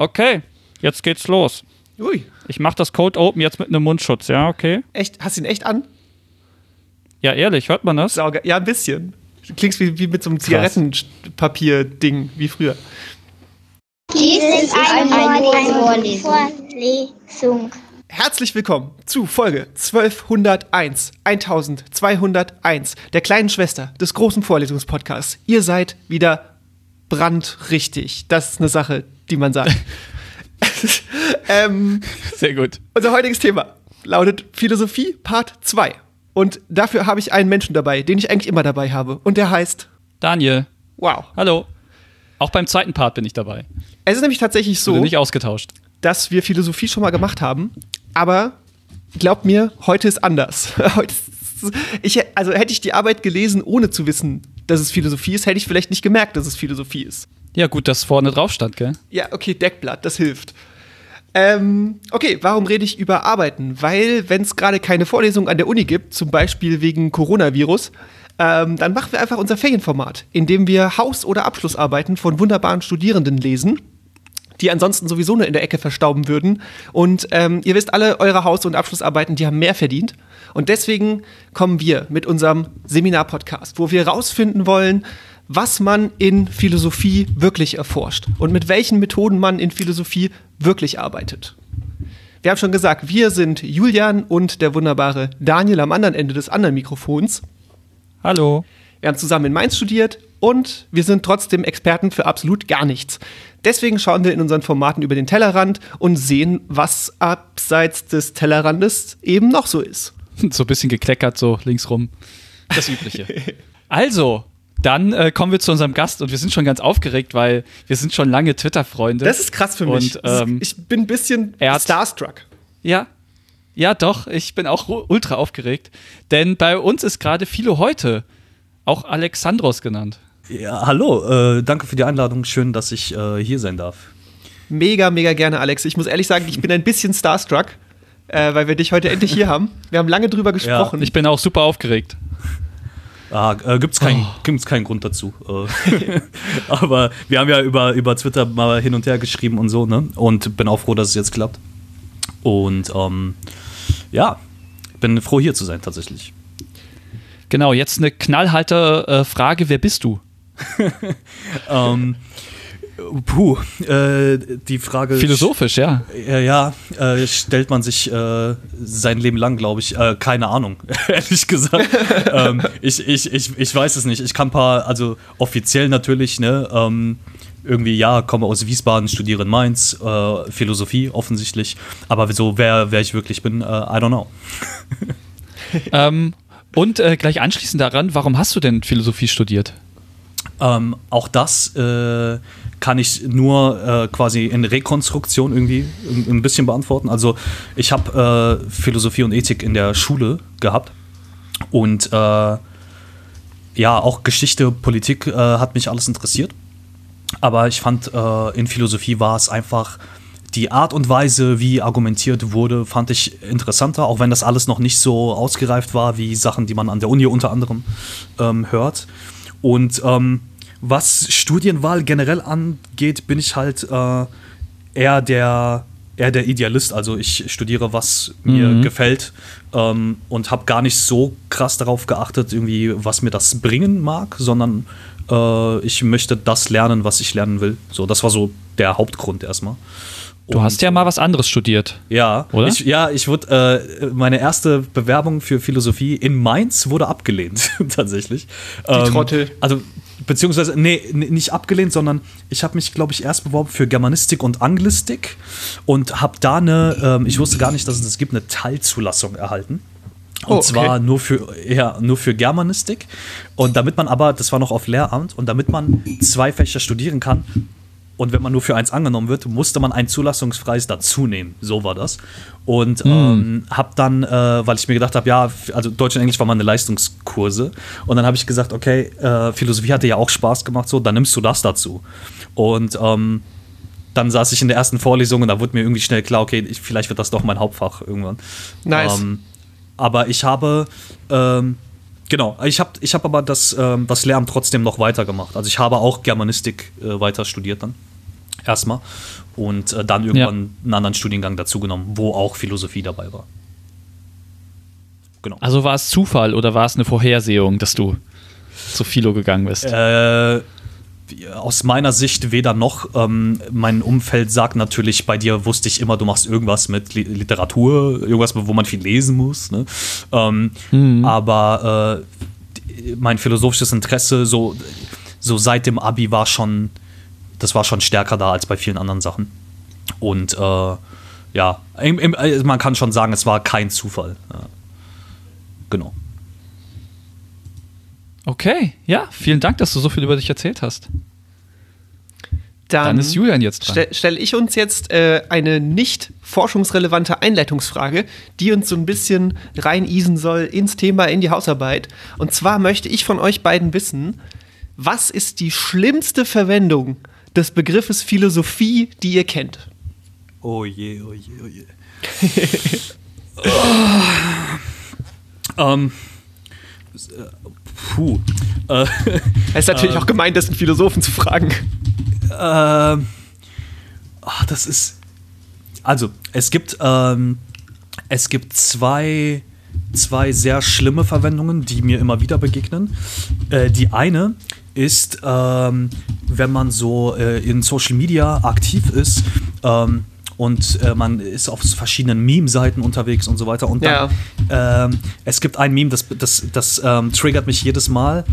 Okay, jetzt geht's los. Ui. Ich mach das Code Open jetzt mit einem Mundschutz, ja, okay? Echt? Hast du ihn echt an? Ja, ehrlich, hört man das? Sauge. Ja, ein bisschen. Du klingst wie, wie mit so einem Zigarettenpapier-Ding, wie früher. Dies ist eine Vorlesung. Herzlich willkommen zu Folge 1201, 1201, der kleinen Schwester des großen Vorlesungspodcasts. Ihr seid wieder brandrichtig. Das ist eine Sache, die man sagt. ähm, Sehr gut. unser heutiges Thema lautet Philosophie Part 2. Und dafür habe ich einen Menschen dabei, den ich eigentlich immer dabei habe. Und der heißt, Daniel, wow. hallo. Auch beim zweiten Part bin ich dabei. Es ist nämlich tatsächlich so, nicht ausgetauscht. dass wir Philosophie schon mal gemacht haben. Aber glaubt mir, heute ist anders. Heute ist, ich, also hätte ich die Arbeit gelesen, ohne zu wissen, dass es Philosophie ist, hätte ich vielleicht nicht gemerkt, dass es Philosophie ist. Ja, gut, dass vorne drauf stand, gell? Ja, okay, Deckblatt, das hilft. Ähm, okay, warum rede ich über Arbeiten? Weil, wenn es gerade keine Vorlesung an der Uni gibt, zum Beispiel wegen Coronavirus, ähm, dann machen wir einfach unser Ferienformat, in dem wir Haus- oder Abschlussarbeiten von wunderbaren Studierenden lesen, die ansonsten sowieso nur in der Ecke verstauben würden. Und ähm, ihr wisst alle, eure Haus- und Abschlussarbeiten, die haben mehr verdient. Und deswegen kommen wir mit unserem Seminar-Podcast, wo wir rausfinden wollen, was man in Philosophie wirklich erforscht und mit welchen Methoden man in Philosophie wirklich arbeitet. Wir haben schon gesagt, wir sind Julian und der wunderbare Daniel am anderen Ende des anderen Mikrofons. Hallo. Wir haben zusammen in Mainz studiert und wir sind trotzdem Experten für absolut gar nichts. Deswegen schauen wir in unseren Formaten über den Tellerrand und sehen, was abseits des Tellerrandes eben noch so ist. So ein bisschen gekleckert, so links rum. Das Übliche. Also, dann äh, kommen wir zu unserem Gast und wir sind schon ganz aufgeregt, weil wir sind schon lange Twitter-Freunde. Das ist krass für mich. Und, ähm, ich bin ein bisschen hat- starstruck. Ja. Ja, doch, ich bin auch ultra aufgeregt. Denn bei uns ist gerade Philo heute, auch Alexandros genannt. Ja, hallo, äh, danke für die Einladung. Schön, dass ich äh, hier sein darf. Mega, mega gerne, Alex. Ich muss ehrlich sagen, ich bin ein bisschen starstruck, äh, weil wir dich heute endlich hier haben. Wir haben lange drüber gesprochen. Ich bin auch super aufgeregt. Ah, äh, gibt's keinen gibt's keinen Grund dazu. Äh, aber wir haben ja über, über Twitter mal hin und her geschrieben und so, ne? Und bin auch froh, dass es jetzt klappt. Und ähm, ja, bin froh, hier zu sein, tatsächlich. Genau, jetzt eine knallharte äh, Frage: Wer bist du? Ähm, puh, äh, die Frage. Philosophisch, ja. Ja, ja äh, stellt man sich äh, sein Leben lang, glaube ich. Äh, keine Ahnung, ehrlich gesagt. ähm, ich, ich, ich, ich weiß es nicht. Ich kann ein paar, also offiziell natürlich, ne, ähm, irgendwie, ja, komme aus Wiesbaden, studiere in Mainz, äh, Philosophie offensichtlich. Aber so, wer, wer ich wirklich bin, äh, I don't know. Ähm, und äh, gleich anschließend daran, warum hast du denn Philosophie studiert? Ähm, auch das äh, kann ich nur äh, quasi in Rekonstruktion irgendwie ein, bisschen beantworten. Also ich habe äh, Philosophie und Ethik in der Schule gehabt und äh, ja, auch Geschichte, Politik äh, hat mich alles interessiert. Aber ich fand, äh, in Philosophie war es einfach die Art und Weise, wie argumentiert wurde, fand ich interessanter, auch wenn das alles noch nicht so ausgereift war wie Sachen, die man an der Uni unter anderem ähm, hört. Und ähm, was Studienwahl generell angeht, bin ich halt äh, eher der eher der Idealist. Also ich studiere, was mir Mhm. gefällt ähm, und habe gar nicht so krass darauf geachtet, irgendwie, was mir das bringen mag, sondern äh, ich möchte das lernen, was ich lernen will. So, das war so der Hauptgrund erstmal. Du hast ja mal was anderes studiert. Ja, Oder? Ich, ja, ich wurde, äh, meine erste Bewerbung für Philosophie in Mainz wurde abgelehnt, tatsächlich. Die Trottel. Also, beziehungsweise, nee, nicht abgelehnt, sondern ich habe mich, glaube ich, erst beworben für Germanistik und Anglistik und habe da eine, ähm, ich wusste gar nicht, dass es das gibt, eine Teilzulassung erhalten. Und Oh, okay. zwar nur für, ja, nur für Germanistik. Und damit man aber, das war noch auf Lehramt, und damit man zwei Fächer studieren kann, und wenn man nur für eins angenommen wird, musste man ein zulassungsfreies dazu nehmen. So war das. Und ähm, hab dann, äh, weil ich mir gedacht habe, ja, also Deutsch und Englisch war meine Leistungskurse. Und dann habe ich gesagt, okay, äh, Philosophie hatte ja auch Spaß gemacht, so, dann nimmst du das dazu. Und ähm, dann saß ich in der ersten Vorlesung und da wurde mir irgendwie schnell klar, okay, ich, vielleicht wird das doch mein Hauptfach irgendwann. Nice. Ähm, aber ich habe, ähm, genau, ich habe ich hab aber das, ähm, das Lehramt trotzdem noch weitergemacht. Also ich habe auch Germanistik äh, weiter studiert dann. Erstmal. Und äh, dann irgendwann einen anderen Studiengang dazugenommen, wo auch Philosophie dabei war. Genau. Also war es Zufall oder war es eine Vorhersehung, dass du zu Philo gegangen bist? Äh, aus meiner Sicht weder noch. Ähm, mein Umfeld sagt natürlich, bei dir wusste ich immer, du machst irgendwas mit Literatur, irgendwas, wo man viel lesen muss. Ne? Ähm, mhm. Aber äh, mein philosophisches Interesse so, so seit dem Abi war schon, das war schon stärker da als bei vielen anderen Sachen. Und äh, ja, im, im, also man kann schon sagen, es war kein Zufall. Ja. Genau. Okay, ja, vielen Dank, dass du so viel über dich erzählt hast. Dann, Dann ist Julian jetzt dran. Stelle stell ich uns jetzt äh, eine nicht forschungsrelevante Einleitungsfrage, die uns so ein bisschen reinisen soll ins Thema, in die Hausarbeit. Und zwar möchte ich von euch beiden wissen, was ist die schlimmste Verwendung des Begriffes Philosophie, die ihr kennt? Oh je, oh je, oh je. oh. ähm, Puh. Äh, es ist natürlich äh, auch gemeint, das einen Philosophen zu fragen. Äh, ach, das ist. Also, es gibt, ähm, es gibt zwei, zwei sehr schlimme Verwendungen, die mir immer wieder begegnen. Äh, die eine ist, ähm, wenn man so äh, in Social Media aktiv ist, ähm, und äh, man ist auf verschiedenen Meme-Seiten unterwegs und so weiter. Und dann, ja. ähm, es gibt ein Meme, das, das, das ähm, triggert mich jedes Mal. Äh,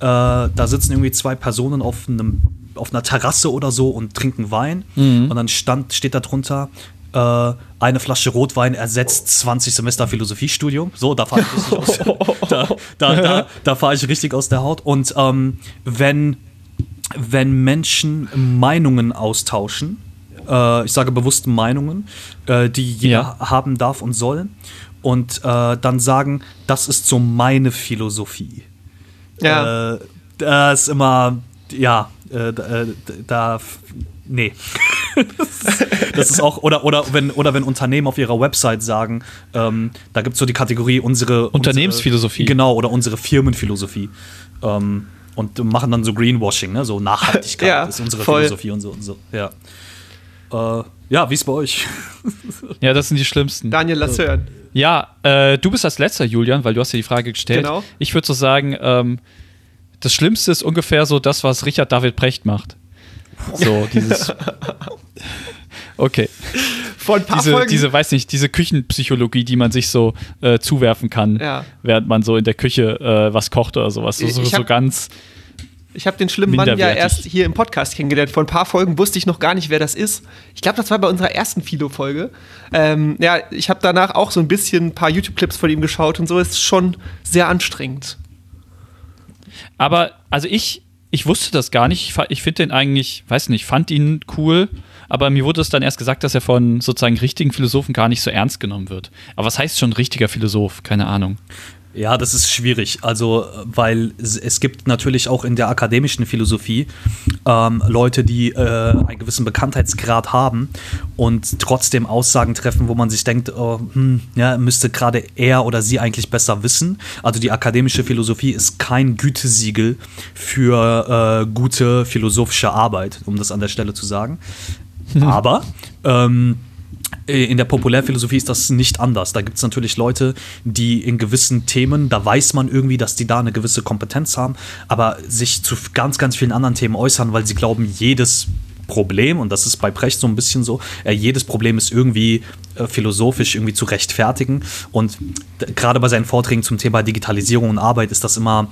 da sitzen irgendwie zwei Personen auf einem auf einer Terrasse oder so und trinken Wein mhm. und dann stand, steht da drunter, äh, eine Flasche Rotwein ersetzt 20 Semester Philosophiestudium. So, da fahre ich richtig aus, da, da, da, da fahr ich richtig aus der Haut. Und ähm, wenn, wenn Menschen Meinungen austauschen, äh, ich sage bewusst Meinungen, äh, die jeder ja. haben darf und soll. Und äh, dann sagen, das ist so meine Philosophie. Ja. Äh, das ist immer, ja, äh, äh, da, nee. Das, ist auch, oder, oder, wenn, oder wenn Unternehmen auf ihrer Website sagen, ähm, da gibt es so die Kategorie unsere Unternehmensphilosophie. Unsere, genau, oder unsere Firmenphilosophie. Ähm, und machen dann so Greenwashing, ne? so Nachhaltigkeit ja, ist unsere voll. Philosophie und so und so. Ja. Äh, ja, wie ist bei euch? ja, das sind die schlimmsten. Daniel, lass hören. Ja, äh, du bist als letzter, Julian, weil du hast ja die Frage gestellt. Genau. Ich würde so sagen, ähm, das Schlimmste ist ungefähr so das, was Richard David Precht macht. So, dieses. Okay. Vor ein paar diese, Folgen. diese, weiß nicht, diese Küchenpsychologie, die man sich so äh, zuwerfen kann, ja. während man so in der Küche äh, was kocht oder sowas. So, so, so ganz ich habe den schlimmen Mann ja erst hier im Podcast kennengelernt. Vor ein paar Folgen wusste ich noch gar nicht, wer das ist. Ich glaube, das war bei unserer ersten Philo-Folge. Ähm, ja, ich habe danach auch so ein bisschen ein paar YouTube-Clips von ihm geschaut und so. Ist schon sehr anstrengend. Aber, also ich, ich wusste das gar nicht. Ich, ich finde den eigentlich, weiß nicht, fand ihn cool. Aber mir wurde es dann erst gesagt, dass er von sozusagen richtigen Philosophen gar nicht so ernst genommen wird. Aber was heißt schon richtiger Philosoph? Keine Ahnung. Ja, das ist schwierig. Also, weil es gibt natürlich auch in der akademischen Philosophie ähm, Leute, die äh, einen gewissen Bekanntheitsgrad haben und trotzdem Aussagen treffen, wo man sich denkt, oh, hm, ja, müsste gerade er oder sie eigentlich besser wissen. Also die akademische Philosophie ist kein Gütesiegel für äh, gute philosophische Arbeit, um das an der Stelle zu sagen. Aber ähm, äh, in der Populärphilosophie ist das nicht anders. Da gibt es natürlich Leute, die in gewissen Themen, da weiß man irgendwie, dass die da eine gewisse Kompetenz haben, aber sich zu ganz, ganz vielen anderen Themen äußern, weil sie glauben, jedes Problem, und das ist bei Precht so ein bisschen so, äh, jedes Problem ist irgendwie äh, philosophisch irgendwie zu rechtfertigen. Und gerade bei seinen Vorträgen zum Thema Digitalisierung und Arbeit ist das immer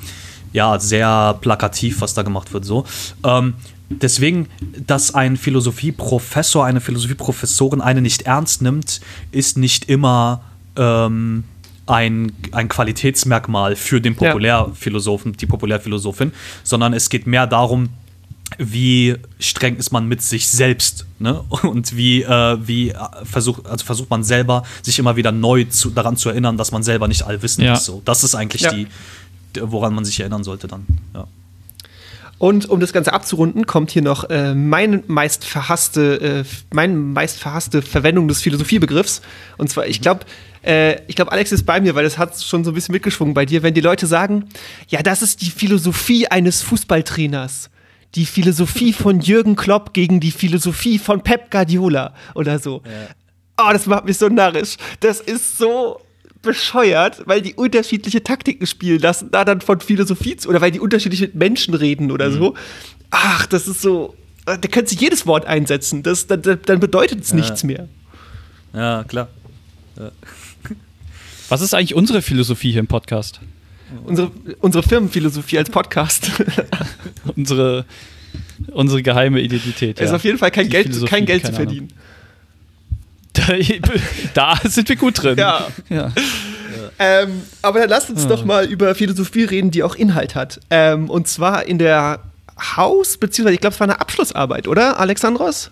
ja sehr plakativ, was da gemacht wird. So. Ähm, Deswegen, dass ein Philosophieprofessor, eine Philosophieprofessorin eine nicht ernst nimmt, ist nicht immer ähm, ein, ein Qualitätsmerkmal für den Populärphilosophen, die Populärphilosophin, sondern es geht mehr darum, wie streng ist man mit sich selbst ne? und wie, äh, wie versucht, also versucht man selber, sich immer wieder neu zu, daran zu erinnern, dass man selber nicht allwissend ja. ist. So. Das ist eigentlich ja. die, woran man sich erinnern sollte dann. Ja. Und um das Ganze abzurunden, kommt hier noch äh, mein meist verhasste, äh, mein meist verhasste Verwendung des Philosophiebegriffs. Und zwar, ich glaube, äh, ich glaube, Alex ist bei mir, weil das hat schon so ein bisschen mitgeschwungen bei dir, wenn die Leute sagen, ja, das ist die Philosophie eines Fußballtrainers. die Philosophie von Jürgen Klopp gegen die Philosophie von Pep Guardiola oder so. Oh, das macht mich so narrisch. Das ist so bescheuert, weil die unterschiedliche Taktiken spielen lassen, da dann von Philosophie zu, oder weil die unterschiedlich mit Menschen reden oder so. Ach, das ist so. Da können sie jedes Wort einsetzen. Das, dann, dann bedeutet es nichts mehr. Ja, klar. Was ist eigentlich unsere Philosophie hier im Podcast? Unsere, unsere Firmenphilosophie als Podcast unsere, unsere geheime Identität. ist ja. auf jeden Fall kein Die Geld, kein Geld zu verdienen. Da, da sind wir gut drin. Ja. ja. Ähm, aber dann lasst uns doch mal über Philosophie reden, die auch Inhalt hat. Ähm, und zwar in der Haus- beziehungsweise ich glaube, es war eine Abschlussarbeit, oder, Alexandros?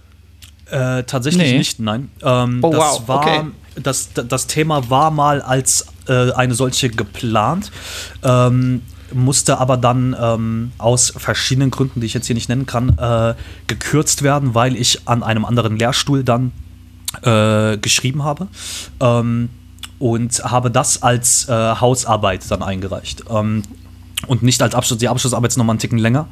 Äh, tatsächlich Nee. nicht, nein. Ähm, Oh, das wow, war, okay. das, das Thema war mal als äh, eine solche geplant, ähm, musste aber dann ähm, aus verschiedenen Gründen, die ich jetzt hier nicht nennen kann, äh, gekürzt werden, weil ich an einem anderen Lehrstuhl dann äh, geschrieben habe. Ähm, und habe das als äh, Hausarbeit dann eingereicht. Ähm, und nicht als Abschluss. Die Abschlussarbeit ist nochmal einen Ticken länger.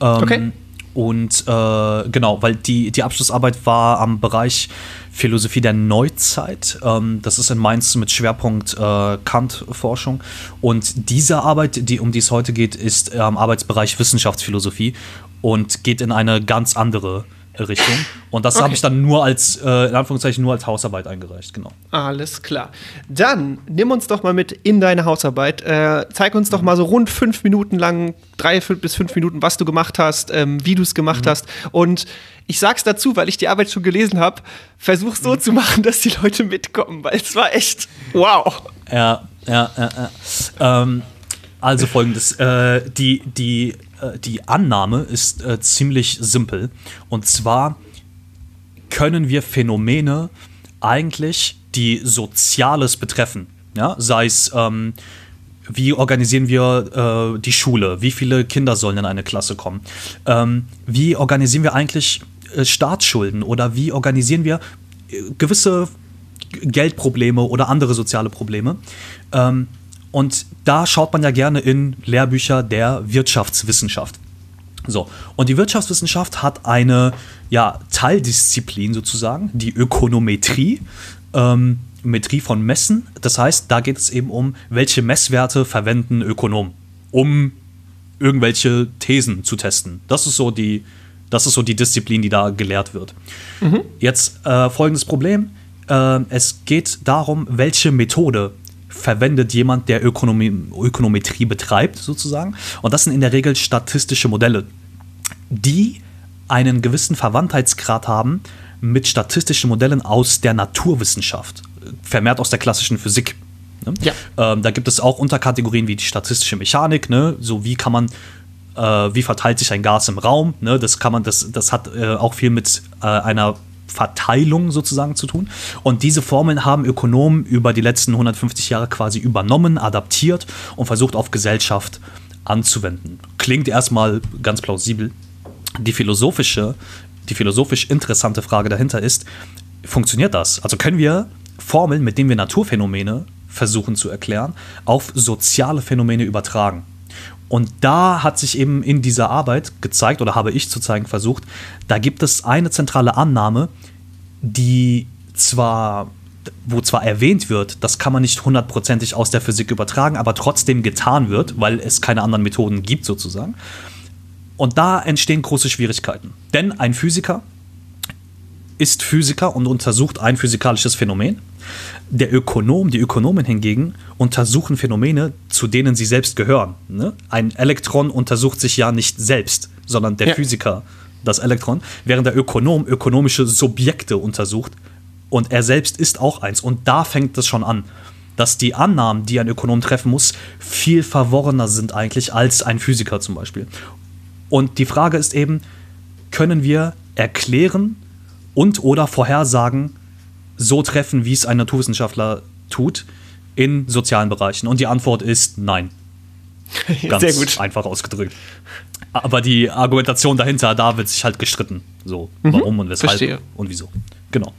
Ähm, Okay. Und äh, genau, weil die, die Abschlussarbeit war am Bereich Philosophie der Neuzeit. Ähm, das ist in Mainz mit Schwerpunkt äh, Kant-Forschung. Und diese Arbeit, die, um die es heute geht, ist am Arbeitsbereich Wissenschaftsphilosophie und geht in eine ganz andere Richtung. Und das habe Okay. ich dann nur als, äh, in Anführungszeichen, nur als Hausarbeit eingereicht, genau. Alles klar. Dann nimm uns doch mal mit in deine Hausarbeit. Äh, zeig uns doch mal so rund fünf Minuten lang, drei bis fünf Minuten, was du gemacht hast, ähm, wie du es gemacht hast. Und ich sag's dazu, weil ich die Arbeit schon gelesen habe. Versuch so zu machen, dass die Leute mitkommen, weil es war echt wow. Ja, ja, ja, ja. Ähm, also folgendes: äh, die, die, äh, die Annahme ist äh, ziemlich simpel. Und zwar können wir Phänomene eigentlich, die Soziales betreffen, ja? sei es. Ähm, wie organisieren wir äh, die Schule? Wie viele Kinder sollen in eine Klasse kommen? Ähm, wie organisieren wir eigentlich äh, Staatsschulden? Oder wie organisieren wir äh, gewisse Geldprobleme oder andere soziale Probleme? Ähm, und da schaut man ja gerne in Lehrbücher der Wirtschaftswissenschaft. So, und die Wirtschaftswissenschaft hat eine ja, Teildisziplin sozusagen, die Ökonometrie, ähm, Metrie von Messen. Das heißt, da geht es eben um, welche Messwerte verwenden Ökonomen, um irgendwelche Thesen zu testen. Das ist so die, das ist so die Disziplin, die da gelehrt wird. Jetzt äh, folgendes Problem. Äh, es geht darum, welche Methode verwendet jemand, der Ökonomie, Ökonometrie betreibt, sozusagen. Und das sind in der Regel statistische Modelle, die einen gewissen Verwandtheitsgrad haben mit statistischen Modellen aus der Naturwissenschaft, vermehrt aus der klassischen Physik. Ne? Ja. Ähm, da gibt es auch Unterkategorien wie die statistische Mechanik, ne? so wie kann man, äh, wie verteilt sich ein Gas im Raum, ne? das kann man, das, das hat äh, auch viel mit äh, einer Verteilung sozusagen zu tun. Und diese Formeln haben Ökonomen über die letzten 150 Jahre quasi übernommen, adaptiert und versucht auf Gesellschaft anzuwenden. Klingt erstmal ganz plausibel. Die philosophische, die philosophisch interessante Frage dahinter ist, funktioniert das? Also können wir Formeln, mit denen wir Naturphänomene versuchen zu erklären, auf soziale Phänomene übertragen? Und da hat sich eben in dieser Arbeit gezeigt, oder habe ich zu zeigen versucht, da gibt es eine zentrale Annahme, die zwar, wo zwar erwähnt wird, das kann man nicht hundertprozentig aus der Physik übertragen, aber trotzdem getan wird, weil es keine anderen Methoden gibt sozusagen. Und da entstehen große Schwierigkeiten. Denn ein Physiker ist Physiker und untersucht ein physikalisches Phänomen. Der Ökonom, die Ökonomen hingegen untersuchen Phänomene, zu denen sie selbst gehören. Ne? Ein Elektron untersucht sich ja nicht selbst, sondern der Ja. Physiker das Elektron, während der Ökonom ökonomische Subjekte untersucht und er selbst ist auch eins. Und da fängt es schon an, dass die Annahmen, die ein Ökonom treffen muss, viel verworrener sind eigentlich als ein Physiker zum Beispiel. Und die Frage ist eben, können wir erklären und oder vorhersagen, so treffen, wie es ein Naturwissenschaftler tut, in sozialen Bereichen? Und die Antwort ist nein. Ganz Sehr gut. einfach ausgedrückt. Aber die Argumentation dahinter, da wird sich halt gestritten. So, warum und weshalb verstehe. und wieso. Genau.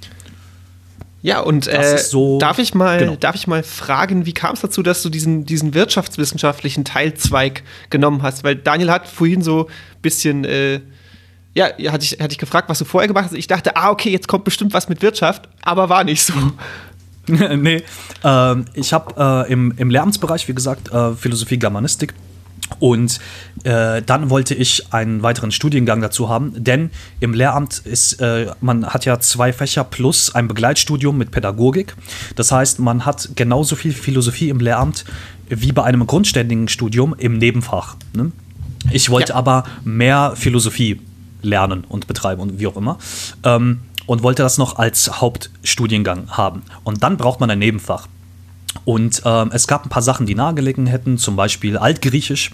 Ja, und äh, so- darf, ich mal, genau. darf ich mal fragen, wie kam es dazu, dass du diesen, diesen wirtschaftswissenschaftlichen Teilzweig genommen hast? Weil Daniel hat vorhin so ein bisschen, äh, ja, hatte ich, hatte ich gefragt, was du vorher gemacht hast. Ich dachte, ah, okay, jetzt kommt bestimmt was mit Wirtschaft, aber war nicht so. nee, ähm, ich habe äh, im, im Lehramtsbereich, wie gesagt, äh, Philosophie, Germanistik. Und äh, dann wollte ich einen weiteren Studiengang dazu haben, denn im Lehramt ist, äh, man hat ja zwei Fächer plus ein Begleitstudium mit Pädagogik. Das heißt, man hat genauso viel Philosophie im Lehramt wie bei einem grundständigen Studium im Nebenfach. Ne? Ich wollte Ja. aber mehr Philosophie lernen und betreiben und wie auch immer. Ähm, und wollte das noch als Hauptstudiengang haben. Und dann braucht man ein Nebenfach. Und ähm, es gab ein paar Sachen, die nahegelegen hätten, zum Beispiel Altgriechisch,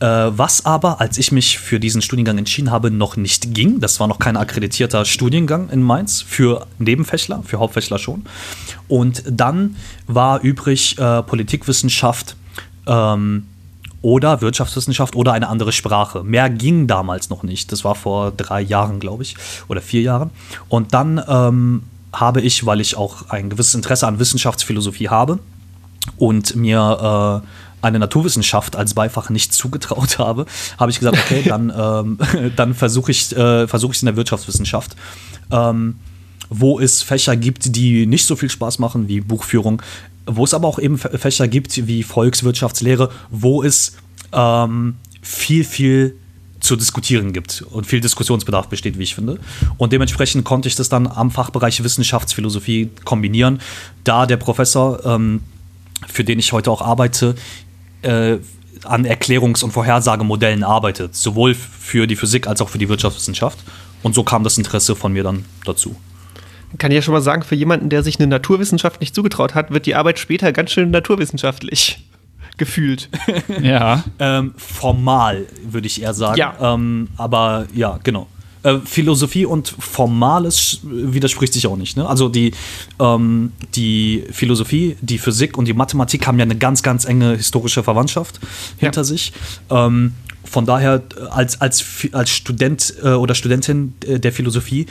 äh, was aber, als ich mich für diesen Studiengang entschieden habe, noch nicht ging. Das war noch kein akkreditierter Studiengang in Mainz für Nebenfächler, für Hauptfächler schon. Und dann war übrig äh, Politikwissenschaft, ähm, oder Wirtschaftswissenschaft oder eine andere Sprache. Mehr ging damals noch nicht. Das war vor drei Jahren, glaube ich, oder vier Jahren. Und dann ähm, habe ich, weil ich auch ein gewisses Interesse an Wissenschaftsphilosophie habe und mir äh, eine Naturwissenschaft als Beifach nicht zugetraut habe, habe ich gesagt, okay, dann, ähm, dann versuche ich äh, versuche ich es in der Wirtschaftswissenschaft. Ähm, wo es Fächer gibt, die nicht so viel Spaß machen wie Buchführung, wo es aber auch eben Fä- Fächer gibt wie Volkswirtschaftslehre, wo es ähm, viel, viel zu diskutieren gibt und viel Diskussionsbedarf besteht, wie ich finde. Und dementsprechend konnte ich das dann am Fachbereich Wissenschaftsphilosophie kombinieren, da der Professor, ähm, für den ich heute auch arbeite, äh, an Erklärungs- und Vorhersagemodellen arbeitet, sowohl für die Physik als auch für die Wirtschaftswissenschaft. Und so kam das Interesse von mir dann dazu. Kann ich ja schon mal sagen, für jemanden, der sich eine Naturwissenschaft nicht zugetraut hat, wird die Arbeit später ganz schön naturwissenschaftlich gefühlt. Ja. Ähm, formal, würde ich eher sagen. Ja. Ähm, aber ja, genau. Äh, Philosophie und Formales widerspricht sich auch nicht. Ne? Also die, ähm, die Philosophie, die Physik und die Mathematik haben ja eine ganz, ganz enge historische Verwandtschaft hinter sich. Ähm, von daher, äh, als, als, als Student äh, oder Studentin äh, der Philosophie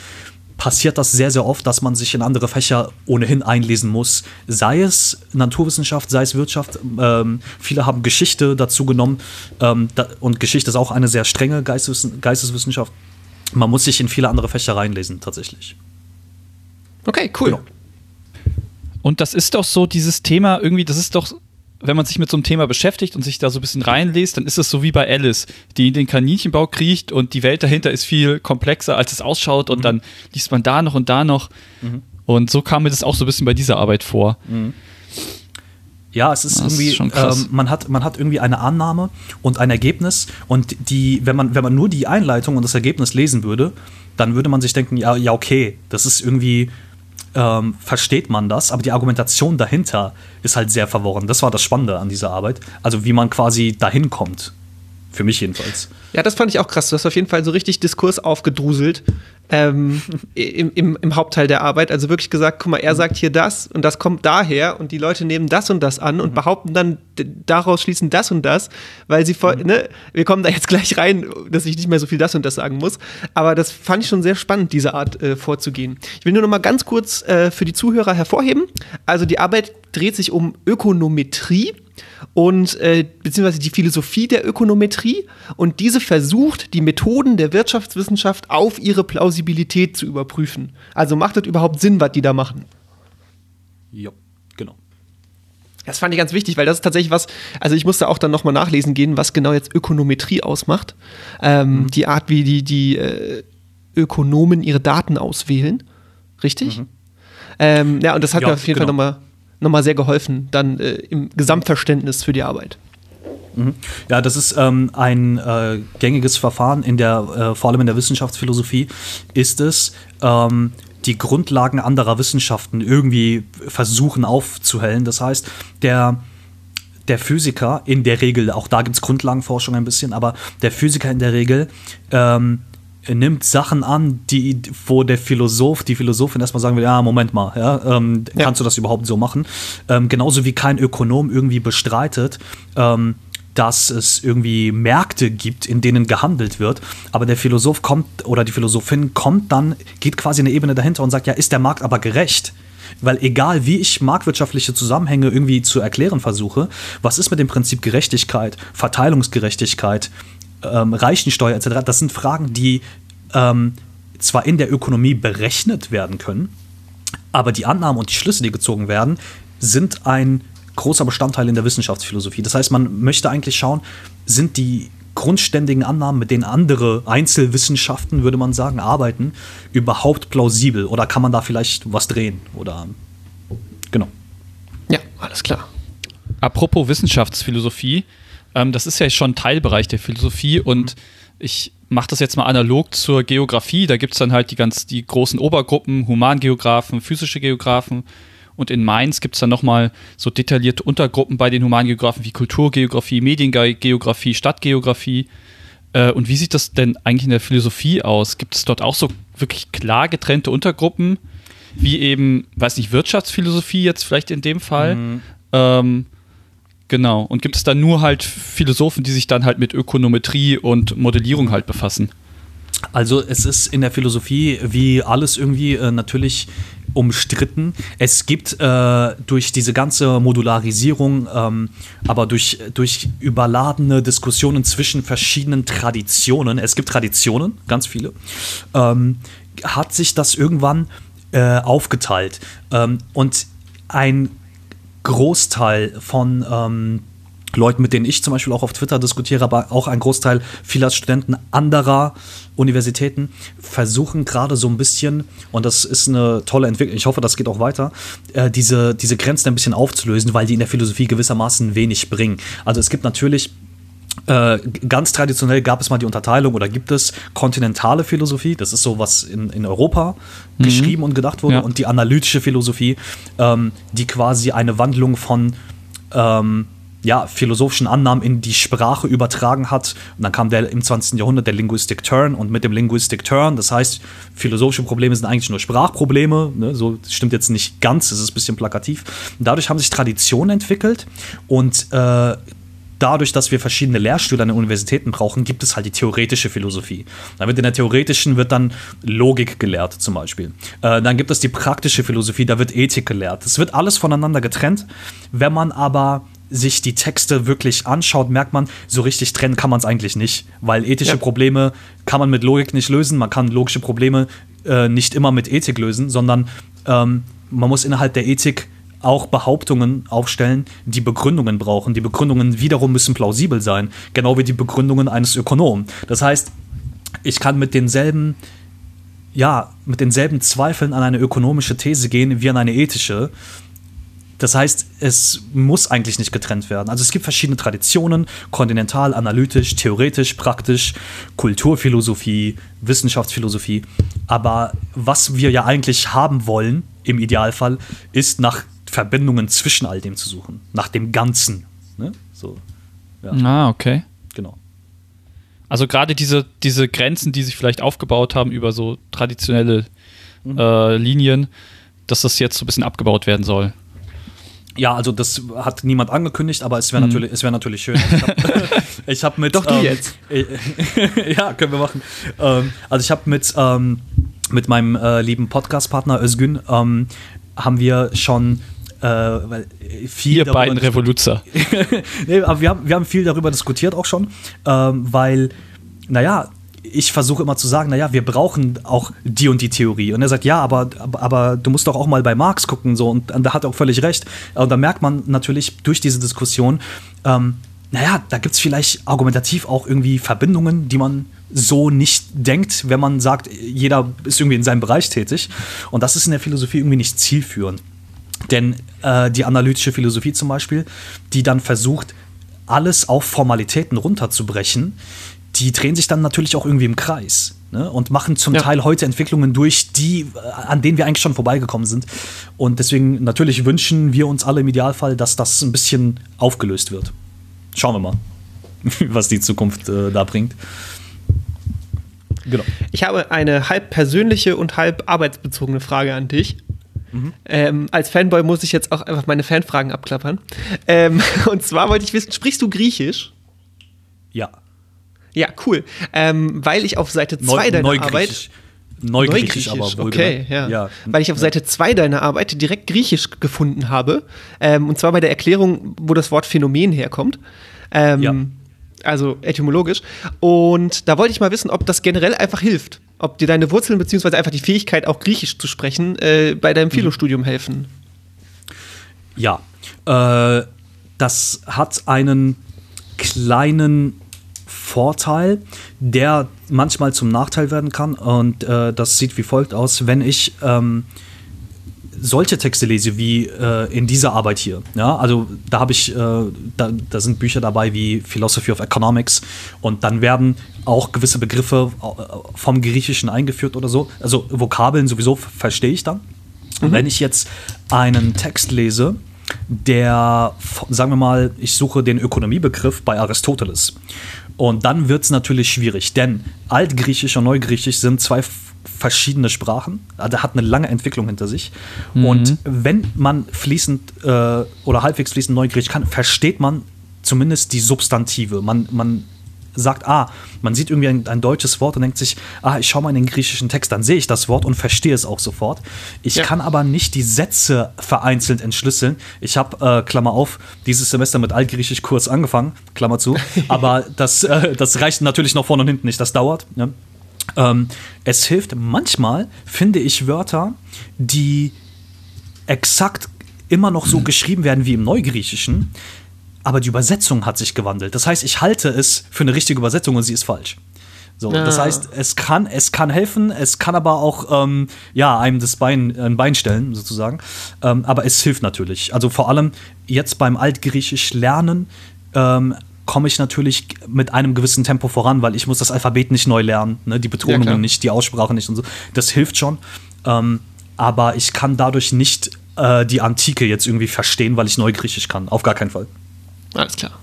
passiert das sehr, sehr oft, dass man sich in andere Fächer ohnehin einlesen muss. Sei es Naturwissenschaft, sei es Wirtschaft. Ähm, viele haben Geschichte dazu genommen. Ähm, da, und Geschichte ist auch eine sehr strenge Geisteswissen Geisteswissenschaft. Man muss sich in viele andere Fächer reinlesen, tatsächlich. Okay, cool. Genau. Und das ist doch so dieses Thema irgendwie, das ist doch, wenn man sich mit so einem Thema beschäftigt und sich da so ein bisschen reinliest, dann ist es so wie bei Alice, die in den Kaninchenbau kriecht und die Welt dahinter ist viel komplexer, als es ausschaut und dann liest man da noch und da noch. Und so kam mir das auch so ein bisschen bei dieser Arbeit vor. Ja, es ist Das ist irgendwie, schon krass. ähm, man, hat, man hat irgendwie eine Annahme und ein Ergebnis und die, wenn man, wenn man nur die Einleitung und das Ergebnis lesen würde, dann würde man sich denken, ja, ja, okay, das ist irgendwie, ähm, versteht man das, aber die Argumentation dahinter ist halt sehr verworren. Das war das Spannende an dieser Arbeit. Also wie man quasi dahin kommt. Für mich jedenfalls. Ja, das fand ich auch krass. Du hast auf jeden Fall so richtig Diskurs aufgedruselt ähm, im, im, im Hauptteil der Arbeit. Also wirklich gesagt, guck mal, er sagt hier das und das kommt daher und die Leute nehmen das und das an und behaupten dann daraus schließen das und das, weil sie vor, ne, wir kommen da jetzt gleich rein, dass ich nicht mehr so viel das und das sagen muss. Aber das fand ich schon sehr spannend, diese Art äh, vorzugehen. Ich will nur noch mal ganz kurz äh, für die Zuhörer hervorheben. Also die Arbeit dreht sich um Ökonometrie und äh, beziehungsweise die Philosophie der Ökonometrie und diese versucht, die Methoden der Wirtschaftswissenschaft auf ihre Plausibilität zu überprüfen. Also macht das überhaupt Sinn, was die da machen? Ja, genau. Das fand ich ganz wichtig, weil das ist tatsächlich was, also ich musste auch dann nochmal nachlesen gehen, was genau jetzt Ökonometrie ausmacht. Ähm, Die Art, wie die, die äh, Ökonomen ihre Daten auswählen. Richtig? Ähm, ja, und das hat Ja, mir auf jeden Fall genau. Nochmal noch mal sehr geholfen, dann äh, im Gesamtverständnis für die Arbeit. Ja, das ist ähm, ein äh, gängiges Verfahren in der, äh, vor allem in der Wissenschaftsphilosophie, ist es, ähm, die Grundlagen anderer Wissenschaften irgendwie versuchen aufzuhellen. Das heißt, der, der Physiker in der Regel, auch da gibt es Grundlagenforschung ein bisschen, aber der Physiker in der Regel ähm, nimmt Sachen an, die, wo der Philosoph, die Philosophin erstmal sagen will, ja, Moment mal, ja, ähm, Ja. kannst du das überhaupt so machen? Ähm, genauso wie kein Ökonom irgendwie bestreitet, ähm, dass es irgendwie Märkte gibt, in denen gehandelt wird, aber der Philosoph kommt oder die Philosophin kommt dann, geht quasi eine Ebene dahinter und sagt, ja, ist der Markt aber gerecht? Weil egal wie ich marktwirtschaftliche Zusammenhänge irgendwie zu erklären versuche, was ist mit dem Prinzip Gerechtigkeit, Verteilungsgerechtigkeit, ähm, Reichensteuer etc., das sind Fragen, die ähm, zwar in der Ökonomie berechnet werden können, aber die Annahmen und die Schlüsse, die gezogen werden, sind ein großer Bestandteil in der Wissenschaftsphilosophie. Das heißt, man möchte eigentlich schauen, sind die grundständigen Annahmen, mit denen andere Einzelwissenschaften, würde man sagen, arbeiten, überhaupt plausibel? Oder kann man da vielleicht was drehen? Oder genau. Ja, alles klar. Apropos Wissenschaftsphilosophie, ähm, das ist ja schon ein Teilbereich der Philosophie und ich mache das jetzt mal analog zur Geografie. Da gibt es dann halt die ganz die großen Obergruppen, Humangeografen, physische Geografen. Und in Mainz gibt es dann nochmal so detaillierte Untergruppen bei den Humangeografen wie Kulturgeografie, Mediengeografie, Stadtgeografie. Äh, und wie sieht das denn eigentlich in der Philosophie aus? Gibt es dort auch so wirklich klar getrennte Untergruppen, wie eben, weiß nicht, Wirtschaftsphilosophie jetzt vielleicht in dem Fall? Mhm. Ähm, genau. Und gibt es dann nur halt Philosophen, die sich dann halt mit Ökonometrie und Modellierung halt befassen? Also es ist in der Philosophie wie alles irgendwie äh, natürlich umstritten. Es gibt äh, durch diese ganze Modularisierung, ähm, aber durch, durch überladene Diskussionen zwischen verschiedenen Traditionen, es gibt Traditionen, ganz viele, ähm, hat sich das irgendwann äh, aufgeteilt. Ähm, und ein Großteil von ähm, Leuten, mit denen ich zum Beispiel auch auf Twitter diskutiere, aber auch ein Großteil vieler Studenten anderer Universitäten versuchen gerade so ein bisschen, und das ist eine tolle Entwicklung, ich hoffe, das geht auch weiter, äh, diese, diese Grenzen ein bisschen aufzulösen, weil die in der Philosophie gewissermaßen wenig bringen. Also es gibt natürlich äh, ganz traditionell gab es mal die Unterteilung oder gibt es kontinentale Philosophie, das ist so, was in, in Europa Mhm. geschrieben und gedacht wurde, Ja. und die analytische Philosophie, ähm, die quasi eine Wandlung von ähm, ja, philosophischen Annahmen in die Sprache übertragen hat. Und dann kam der im 20. Jahrhundert der Linguistic Turn und mit dem Linguistic Turn, das heißt, philosophische Probleme sind eigentlich nur Sprachprobleme, ne? so das stimmt jetzt nicht ganz, es ist ein bisschen plakativ. Und dadurch haben sich Traditionen entwickelt und äh, dadurch, dass wir verschiedene Lehrstühle an den Universitäten brauchen, gibt es halt die theoretische Philosophie. Dann wird in der theoretischen wird dann Logik gelehrt zum Beispiel. Äh, dann gibt es die praktische Philosophie, da wird Ethik gelehrt. Es wird alles voneinander getrennt. Wenn man aber sich die Texte wirklich anschaut, merkt man, so richtig trennen kann man es eigentlich nicht, weil ethische Ja. Probleme kann man mit Logik nicht lösen, man kann logische Probleme äh, nicht immer mit Ethik lösen, sondern ähm, man muss innerhalb der Ethik auch Behauptungen aufstellen, die Begründungen brauchen. Die Begründungen wiederum müssen plausibel sein, genau wie die Begründungen eines Ökonomen. Das heißt, ich kann mit denselben, ja, mit denselben Zweifeln an eine ökonomische These gehen wie an eine ethische. Das heißt, es muss eigentlich nicht getrennt werden. Also es gibt verschiedene Traditionen, kontinental, analytisch, theoretisch, praktisch, Kulturphilosophie, Wissenschaftsphilosophie. Aber was wir ja eigentlich haben wollen, im Idealfall, ist nach Verbindungen zwischen all dem zu suchen. Nach dem Ganzen. Ne? So, ja, Ah, okay. genau. Also gerade diese, diese Grenzen, die sich vielleicht aufgebaut haben über so traditionelle äh, Linien, dass das jetzt so ein bisschen abgebaut werden soll. Ja, also das hat niemand angekündigt, aber es wäre Mhm. natürlich, es wäre natürlich schön. Ich habe hab mit Doch, du ähm, jetzt. äh, ja, können wir machen. Ähm, also ich habe mit ähm, mit meinem äh, lieben Podcast-Partner Özgün ähm, haben wir schon äh, weil, viel Ihr beiden Revoluzer. nee, aber wir haben, wir haben viel darüber diskutiert auch schon, ähm, weil, naja, ich versuche immer zu sagen, naja, wir brauchen auch die und die Theorie. Und er sagt, ja, aber, aber, aber du musst doch auch mal bei Marx gucken, so, und, und da hat er auch völlig recht. Und da merkt man natürlich durch diese Diskussion, ähm, naja, da gibt es vielleicht argumentativ auch irgendwie Verbindungen, die man so nicht denkt, wenn man sagt, jeder ist irgendwie in seinem Bereich tätig. Und das ist in der Philosophie irgendwie nicht zielführend. Denn äh, die analytische Philosophie zum Beispiel, die dann versucht, alles auf Formalitäten runterzubrechen, die drehen sich dann natürlich auch irgendwie im Kreis ne? und machen zum Ja. Teil heute Entwicklungen durch, die, äh, an denen wir eigentlich schon vorbeigekommen sind. Und deswegen natürlich wünschen wir uns alle im Idealfall, dass das ein bisschen aufgelöst wird. Schauen wir mal, was die Zukunft äh, da bringt. Genau. Ich habe eine halb persönliche und halb arbeitsbezogene Frage an dich. Ähm, als Fanboy muss ich jetzt auch einfach meine Fanfragen abklappern. Ähm, und zwar wollte ich wissen, sprichst du Griechisch? Ja. Ja, cool. Ähm, weil ich auf Seite 2 Neu, deiner Neugriechisch. Arbeit. Neugriechisch, aber wohl okay, ja. ja. Weil ich auf Seite 2 deiner Arbeit direkt Griechisch gefunden habe. Ähm, und zwar bei der Erklärung, wo das Wort Phänomen herkommt. Ähm, ja. Also etymologisch. Und da wollte ich mal wissen, ob das generell einfach hilft. Ob dir deine Wurzeln beziehungsweise einfach die Fähigkeit, auch Griechisch zu sprechen, äh, bei deinem mhm. Philostudium helfen. Ja. Äh, das hat einen kleinen Vorteil, der manchmal zum Nachteil werden kann. Und äh, das sieht wie folgt aus, wenn ich ähm, solche Texte lese wie äh, in dieser Arbeit hier. Ja, also da habe ich, äh, da, da, sind Bücher dabei wie Philosophy of Economics und dann werden auch gewisse Begriffe äh, vom Griechischen eingeführt oder so. Also Vokabeln sowieso verstehe ich dann. Mhm. Wenn ich jetzt einen Text lese, der, sagen wir mal, ich suche den Ökonomiebegriff bei Aristoteles. Und dann wird es natürlich schwierig, denn Altgriechisch und Neugriechisch sind zwei verschiedene Sprachen. Also hat eine lange Entwicklung hinter sich. Mhm. Und wenn man fließend äh, oder halbwegs fließend Neugriechisch kann, versteht man zumindest die Substantive. Man, man sagt, ah, man sieht irgendwie ein, ein, deutsches Wort und denkt sich, ah, ich schaue mal in den griechischen Text, dann sehe ich das Wort und verstehe es auch sofort. Ich ja. kann aber nicht die Sätze vereinzelt entschlüsseln. Ich habe, äh, Klammer auf, dieses Semester mit Altgriechisch Kurs angefangen, Klammer zu, aber das, äh, das reicht natürlich noch vorne und hinten nicht, das dauert. Ne? Ähm, es hilft manchmal, finde ich, Wörter, die exakt immer noch so geschrieben werden wie im Neugriechischen, aber die Übersetzung hat sich gewandelt. Das heißt, ich halte es für eine richtige Übersetzung und sie ist falsch. So, ja. das heißt, es kann, es kann helfen, es kann aber auch ähm, ja, einem das Bein, ein Bein stellen, sozusagen. Ähm, aber es hilft natürlich. Also vor allem jetzt beim Altgriechisch lernen ähm, komme ich natürlich mit einem gewissen Tempo voran, weil ich muss das Alphabet nicht neu lernen, ne? die Betonungen ja, nicht, die Aussprache nicht und so. Das hilft schon. Ähm, aber ich kann dadurch nicht äh, die Antike jetzt irgendwie verstehen, weil ich Neugriechisch kann. Auf gar keinen Fall. Alles klar.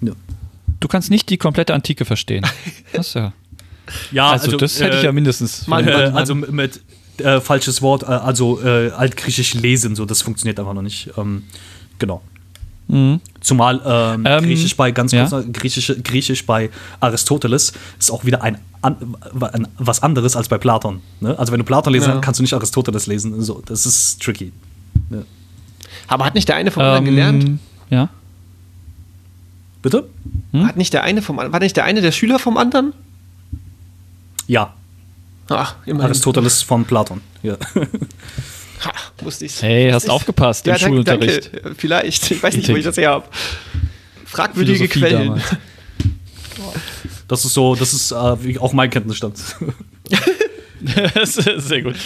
Ja. Du kannst nicht die komplette Antike verstehen. Das ja. Ja, also, also das hätte ich ja äh, mindestens. Mann, Mann, Mann. Also mit äh, falsches Wort, äh, also äh, altgriechisch lesen, so das funktioniert einfach noch nicht. Ähm, genau. Mhm. Zumal ähm, ähm, Griechisch bei ganz kurz, ja? Griechisch, Griechisch bei Aristoteles ist auch wieder ein, an, ein was anderes als bei Platon. Ne? Also wenn du Platon lesen ja. kannst du nicht Aristoteles lesen. So, das ist tricky. Ja. Aber hat nicht der eine von ähm, gelernt? Ja. Bitte? Hm? Hat nicht der eine vom war nicht der eine der Schüler vom anderen? Ja. Ach, immerhin. Aristoteles von Platon. Ja. Ha, wusste ich's. Hey, hast aufgepasst ja, im danke, Schulunterricht. Danke. Vielleicht. Ich weiß nicht, wo ich das her habe. Fragwürdige Quellen. Das ist so, das ist äh, auch mein Kenntnisstand. Sehr gut.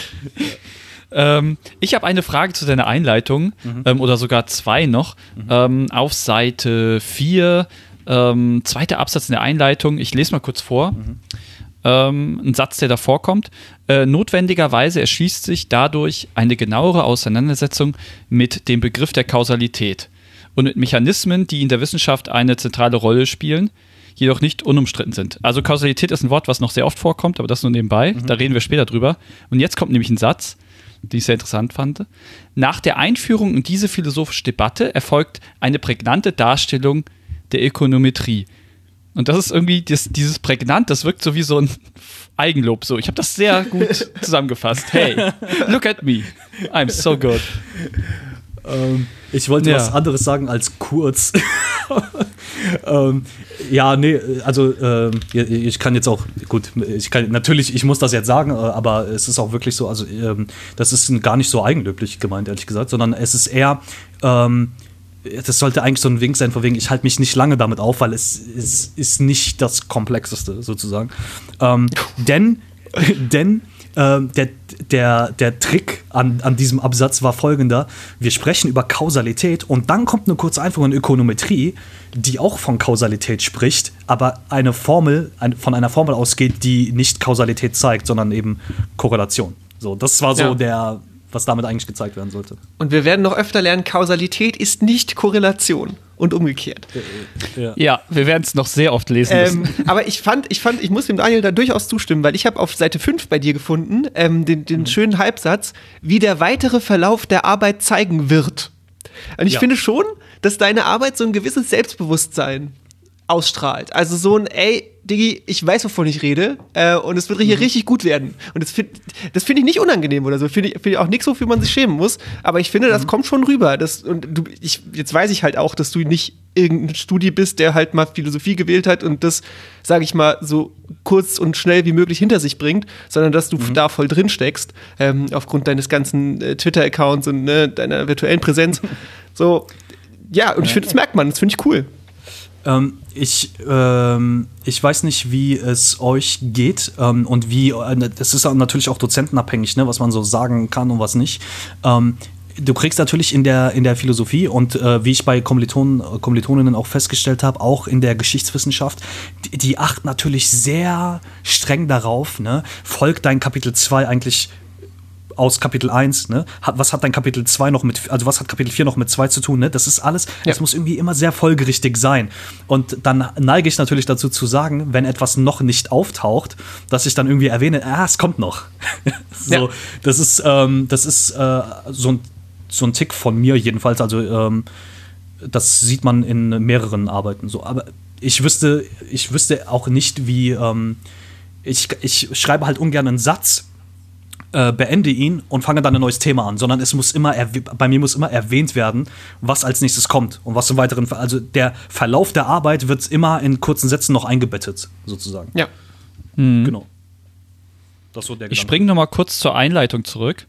Ähm, ich habe eine Frage zu deiner Einleitung mhm. ähm, oder sogar zwei noch. Mhm. Ähm, auf Seite 4, ähm, zweiter Absatz in der Einleitung. Ich lese mal kurz vor. Mhm ähm, ein Satz, der davor kommt. Äh, notwendigerweise erschließt sich dadurch eine genauere Auseinandersetzung mit dem Begriff der Kausalität und mit Mechanismen, die in der Wissenschaft eine zentrale Rolle spielen, jedoch nicht unumstritten sind. Also Kausalität ist ein Wort, was noch sehr oft vorkommt, aber das nur nebenbei. Mhm. Da reden wir später drüber. Und jetzt kommt nämlich ein Satz, den ich sehr interessant fand. Nach der Einführung in diese philosophische Debatte erfolgt eine prägnante Darstellung der Ökonometrie. Und das ist irgendwie das, dieses prägnant, das wirkt so wie so ein Eigenlob. So, ich habe das sehr gut zusammengefasst. Hey, look at me. I'm so good. Ähm, ich wollte ja. was anderes sagen als kurz. ähm, ja, nee, also äh, ich kann jetzt auch, gut, ich kann natürlich, ich muss das jetzt sagen, äh, aber es ist auch wirklich so, also ähm, das ist gar nicht so eigenlöblich gemeint, ehrlich gesagt, sondern es ist eher, ähm, das sollte eigentlich so ein Wink sein, von wegen, ich halte mich nicht lange damit auf, weil es, es ist nicht das Komplexeste sozusagen. Ähm, denn denn äh, der, der, der Trick an, an diesem Absatz war folgender: Wir sprechen über Kausalität und dann kommt eine kurze Einführung in Ökonometrie, die auch von Kausalität spricht, aber eine Formel, ein, von einer Formel ausgeht, die nicht Kausalität zeigt, sondern eben Korrelation. So, das war so ja. der, was damit eigentlich gezeigt werden sollte. Und wir werden noch öfter lernen, Kausalität ist nicht Korrelation und umgekehrt. Ja, ja wir werden es noch sehr oft lesen ähm, müssen. Aber ich fand, ich fand, ich muss dem Daniel da durchaus zustimmen, weil ich habe auf Seite 5 bei dir gefunden, ähm, den, den mhm. schönen Halbsatz, wie der weitere Verlauf der Arbeit zeigen wird. Und ich ja. finde schon, dass deine Arbeit so ein gewisses Selbstbewusstsein ausstrahlt. Also so ein, ey, Diggi, ich weiß, wovon ich rede äh, und es wird hier Mhm. richtig gut werden. Und das finde das find ich nicht unangenehm oder so. Finde ich, find ich auch nichts, wofür man sich schämen muss. Aber ich finde, das Mhm. kommt schon rüber. Das, und du, ich, jetzt weiß ich halt auch, dass du nicht irgendein Studi bist, der halt mal Philosophie gewählt hat und das, sage ich mal, so kurz und schnell wie möglich hinter sich bringt, sondern dass du Mhm. da voll drin steckst, ähm, aufgrund deines ganzen äh, Twitter-Accounts und ne, deiner virtuellen Präsenz. So, ja, und ich finde, das merkt man, das finde ich cool. Ähm, ich, ähm, ich weiß nicht, wie es euch geht ähm, und wie, äh, das ist natürlich auch dozentenabhängig, ne, was man so sagen kann und was nicht. Ähm, du kriegst natürlich in der, in der Philosophie und äh, wie ich bei Kommilitonen, äh, Kommilitoninnen auch festgestellt habe, auch in der Geschichtswissenschaft, die, die achten natürlich sehr streng darauf, ne, folgt dein Kapitel 2 eigentlich aus Kapitel 1, ne? Hat, was hat dein Kapitel 2 noch mit, also was hat Kapitel 4 noch mit 2 zu tun, ne? Das ist alles, das muss irgendwie immer sehr folgerichtig sein. Und dann neige ich natürlich dazu zu sagen, wenn etwas noch nicht auftaucht, dass ich dann irgendwie erwähne, ah, es kommt noch. so, Ja. das ist, ähm, das ist äh, so, ein, so ein Tick von mir jedenfalls, also ähm, das sieht man in mehreren Arbeiten so. Aber ich wüsste, ich wüsste auch nicht, wie, ähm, ich, ich schreibe halt ungern einen Satz, äh, beende ihn und fange dann ein neues Thema an, sondern es muss immer bei mir muss immer erwähnt werden, was als nächstes kommt und was im weiteren, Ver- also der Verlauf der Arbeit wird immer in kurzen Sätzen noch eingebettet, sozusagen. Ja. Genau. Das so der Ich springe noch mal kurz zur Einleitung zurück.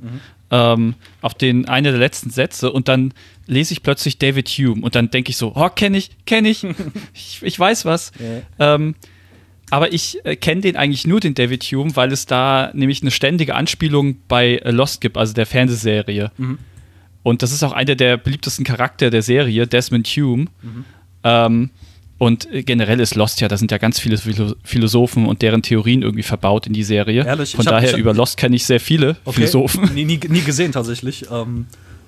Ähm, auf den eine der letzten Sätze und dann lese ich plötzlich David Hume und dann denke ich so, oh, kenne ich, kenne ich. ich, ich weiß was. Ähm, aber ich äh, kenne den eigentlich nur, den David Hume, weil es da nämlich eine ständige Anspielung bei äh, Lost gibt, also der Fernsehserie. Und das ist auch einer der beliebtesten Charakter der Serie, Desmond Hume. Ähm, und äh, generell ist Lost ja, da sind ja ganz viele Philo Philosophen und deren Theorien irgendwie verbaut in die Serie. Ehrlich? Von hab- daher hab- über Lost kenne ich sehr viele Philosophen. Nie, nie, nie gesehen tatsächlich. Ähm,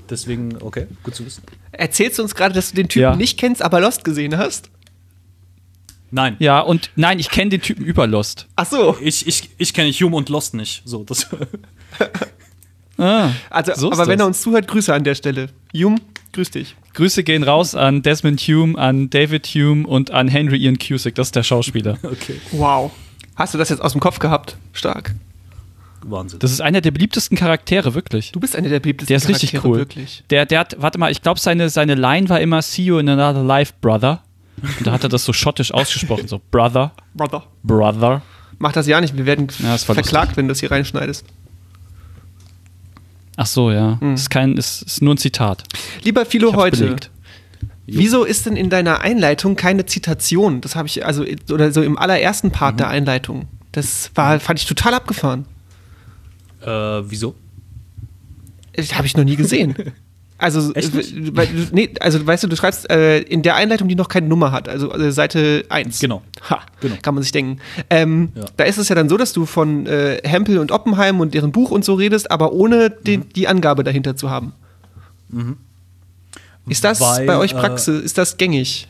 deswegen, okay, gut zu wissen. Erzählst du uns gerade, dass du den Typen Ja. nicht kennst, aber Lost gesehen hast? Nein. Ja, und nein, ich kenne den Typen über Lost. Ach so. Ich, ich, ich kenne Hume und Lost nicht. So, das Ah, Also, So aber wenn das. er uns zuhört, Grüße an der Stelle. Jum, grüß dich. Grüße gehen raus an Desmond Hume, an David Hume und an Henry Ian Cusick, das ist der Schauspieler. okay. Wow. Hast du das jetzt aus dem Kopf gehabt? Stark. Wahnsinn. Das ist einer der beliebtesten Charaktere, wirklich. Du bist einer der beliebtesten Der ist richtig Charaktere, cool. Wirklich. Der, der hat, warte mal, ich glaube, seine, seine Line war immer See you in another life, brother. Und da hat er das so schottisch ausgesprochen, so Brother, Brother. Brother. Mach das ja nicht. Wir werden Ja, verklagt, wenn du das hier reinschneidest. Ach so, ja. Ist, kein, ist, ist nur ein Zitat. Lieber Philo heute. belegt. Wieso ist denn in deiner Einleitung keine Zitation? Das habe ich, also, oder so im allerersten Mhm. Part der Einleitung. Das war, fand ich total abgefahren. Äh, wieso? Das habe ich noch nie gesehen. Also, äh, weil, nee, also weißt du, du schreibst äh, in der Einleitung, die noch keine Nummer hat, also äh, Seite 1. Genau. Ha, Genau. kann man sich denken. Ähm, Ja. Da ist es ja dann so, dass du von äh, Hempel und Oppenheim und deren Buch und so redest, aber ohne den, Mhm. die Angabe dahinter zu haben. Ist das Weil, bei euch äh, Praxis? Ist das gängig?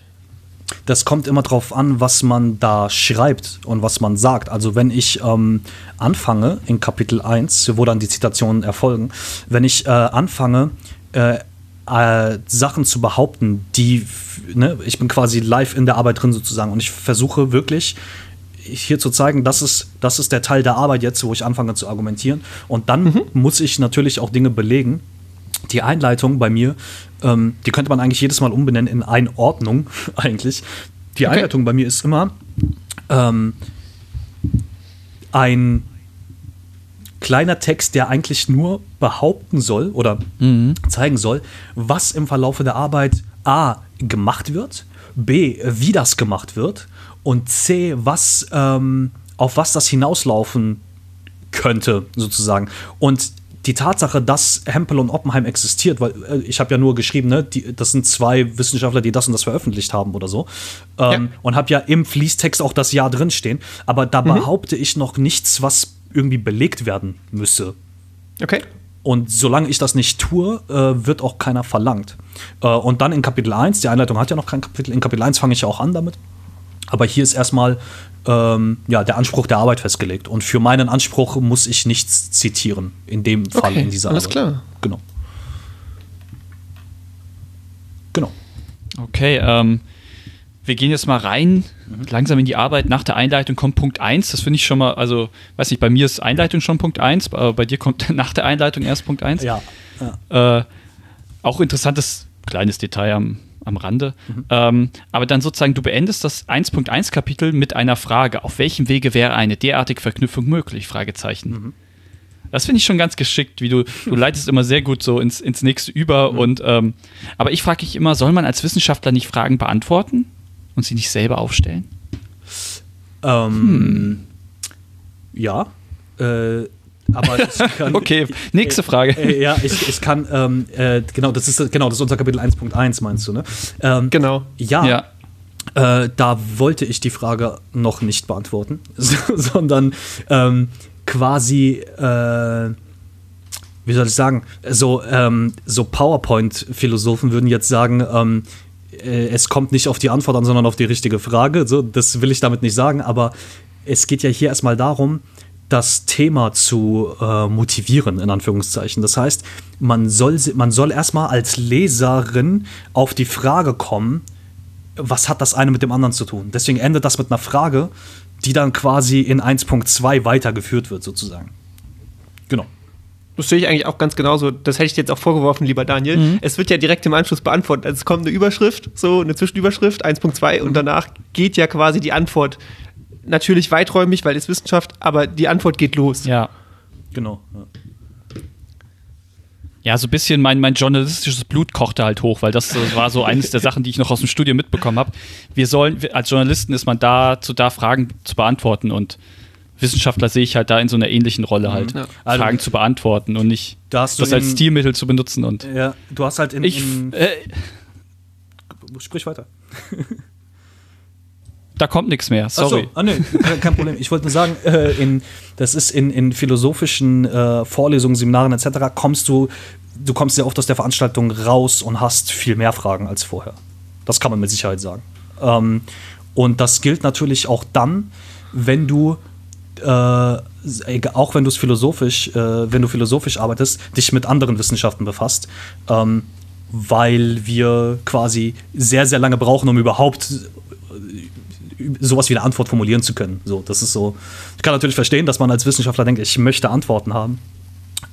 Das kommt immer drauf an, was man da schreibt und was man sagt. Also wenn ich ähm, anfange in Kapitel 1, wo dann die Zitationen erfolgen, wenn ich äh, anfange, äh, äh, Sachen zu behaupten, die, ne, ich bin quasi live in der Arbeit drin sozusagen und ich versuche wirklich hier zu zeigen, das ist, das ist der Teil der Arbeit jetzt, wo ich anfange zu argumentieren. Und dann muss ich natürlich auch Dinge belegen, die Einleitung bei mir, ähm, die könnte man eigentlich jedes Mal umbenennen in Einordnung eigentlich. Die Okay. Einleitung bei mir ist immer ähm, ein kleiner Text, der eigentlich nur behaupten soll oder zeigen soll, was im Verlaufe der Arbeit A gemacht wird, B, wie das gemacht wird und C, was ähm, auf was das hinauslaufen könnte, sozusagen. Und die Tatsache, dass Hempel und Oppenheim existiert, weil äh, ich habe ja nur geschrieben, ne, die, das sind zwei Wissenschaftler, die das und das veröffentlicht haben oder so. Ähm, Ja. Und habe ja im Fließtext auch das Jahr drinstehen. Aber da behaupte ich noch nichts, was irgendwie belegt werden müsse. Okay. Und solange ich das nicht tue, äh, wird auch keiner verlangt. Äh, und dann in Kapitel 1, die Einleitung hat ja noch kein Kapitel, in Kapitel 1 fange ich ja auch an damit. Aber hier ist erstmal ähm, ja, der Anspruch der Arbeit festgelegt. Und für meinen Anspruch muss ich nichts zitieren. In dem Fall, Okay, in dieser alles Arbeit. klar. Genau. Genau. Okay, ähm, wir gehen jetzt mal rein, langsam in die Arbeit. Nach der Einleitung kommt Punkt 1. Das finde ich schon mal, also, weiß nicht, bei mir ist Einleitung schon Punkt 1, aber bei dir kommt nach der Einleitung erst Punkt 1. Ja. ja. Äh, auch interessantes kleines Detail am, am Rande. Ähm, aber dann sozusagen, du beendest das 1.1 Kapitel mit einer Frage. Auf welchem Wege wäre eine derartige Verknüpfung möglich? Fragezeichen. Das finde ich schon ganz geschickt, wie du, du leitest immer sehr gut so ins, ins nächste über. Und ähm, aber ich frage mich immer, soll man als Wissenschaftler nicht Fragen beantworten und sie nicht selber aufstellen? Ähm, Ja. Äh, aber kann, Okay, nächste Frage. Äh, ja, ich, ich kann, ähm, äh, genau, das ist genau, das ist unser Kapitel 1.1, meinst du, ne? Ähm, Genau. Ja, Ja. Äh, da wollte ich die Frage noch nicht beantworten, sondern ähm, quasi, äh, wie soll ich sagen, so, ähm, so PowerPoint-Philosophen würden jetzt sagen, ähm, äh, es kommt nicht auf die Antwort an, sondern auf die richtige Frage. So, das will ich damit nicht sagen, aber es geht ja hier erstmal darum, das Thema zu äh, motivieren, in Anführungszeichen. Das heißt, man soll, man soll erstmal als Leserin auf die Frage kommen, was hat das eine mit dem anderen zu tun? Deswegen endet das mit einer Frage, die dann quasi in 1.2 weitergeführt wird, sozusagen. Genau. Das sehe ich eigentlich auch ganz genauso. Das hätte ich dir jetzt auch vorgeworfen, lieber Daniel. Es wird ja direkt im Anschluss beantwortet. Also es kommt eine Überschrift, so eine Zwischenüberschrift, 1.2, und danach geht ja quasi die Antwort. Natürlich weiträumig, weil es Wissenschaft, aber die Antwort geht los. Ja. Genau. Ja. Ja, so ein bisschen mein, mein journalistisches Blut kochte halt hoch, weil das äh, war so eines der Sachen, die ich noch aus dem Studium mitbekommen habe. Wir sollen, als Journalisten ist man dazu da, Fragen zu beantworten und Wissenschaftler sehe ich halt da in so einer ähnlichen Rolle halt, Ja. Fragen Also- zu beantworten und nicht Da hast du das als in- Stilmittel zu benutzen und Ja, du hast halt in. ich, in äh, sprich weiter. da kommt nichts mehr, Ach so, sorry. ah, nee, kein, kein Problem. Ich wollte nur sagen, äh, in, das ist in, in philosophischen äh, Vorlesungen, Seminaren etc. kommst du, du kommst sehr oft aus der Veranstaltung raus und hast viel mehr Fragen als vorher. Das kann man mit Sicherheit sagen. Ähm, und das gilt natürlich auch dann, wenn du äh, auch wenn du es philosophisch, äh, wenn du philosophisch arbeitest, dich mit anderen Wissenschaften befasst, ähm, weil wir quasi sehr, sehr lange brauchen, um überhaupt äh, sowas wie eine Antwort formulieren zu können. So, das ist so. Ich kann natürlich verstehen, dass man als Wissenschaftler denkt, ich möchte Antworten haben.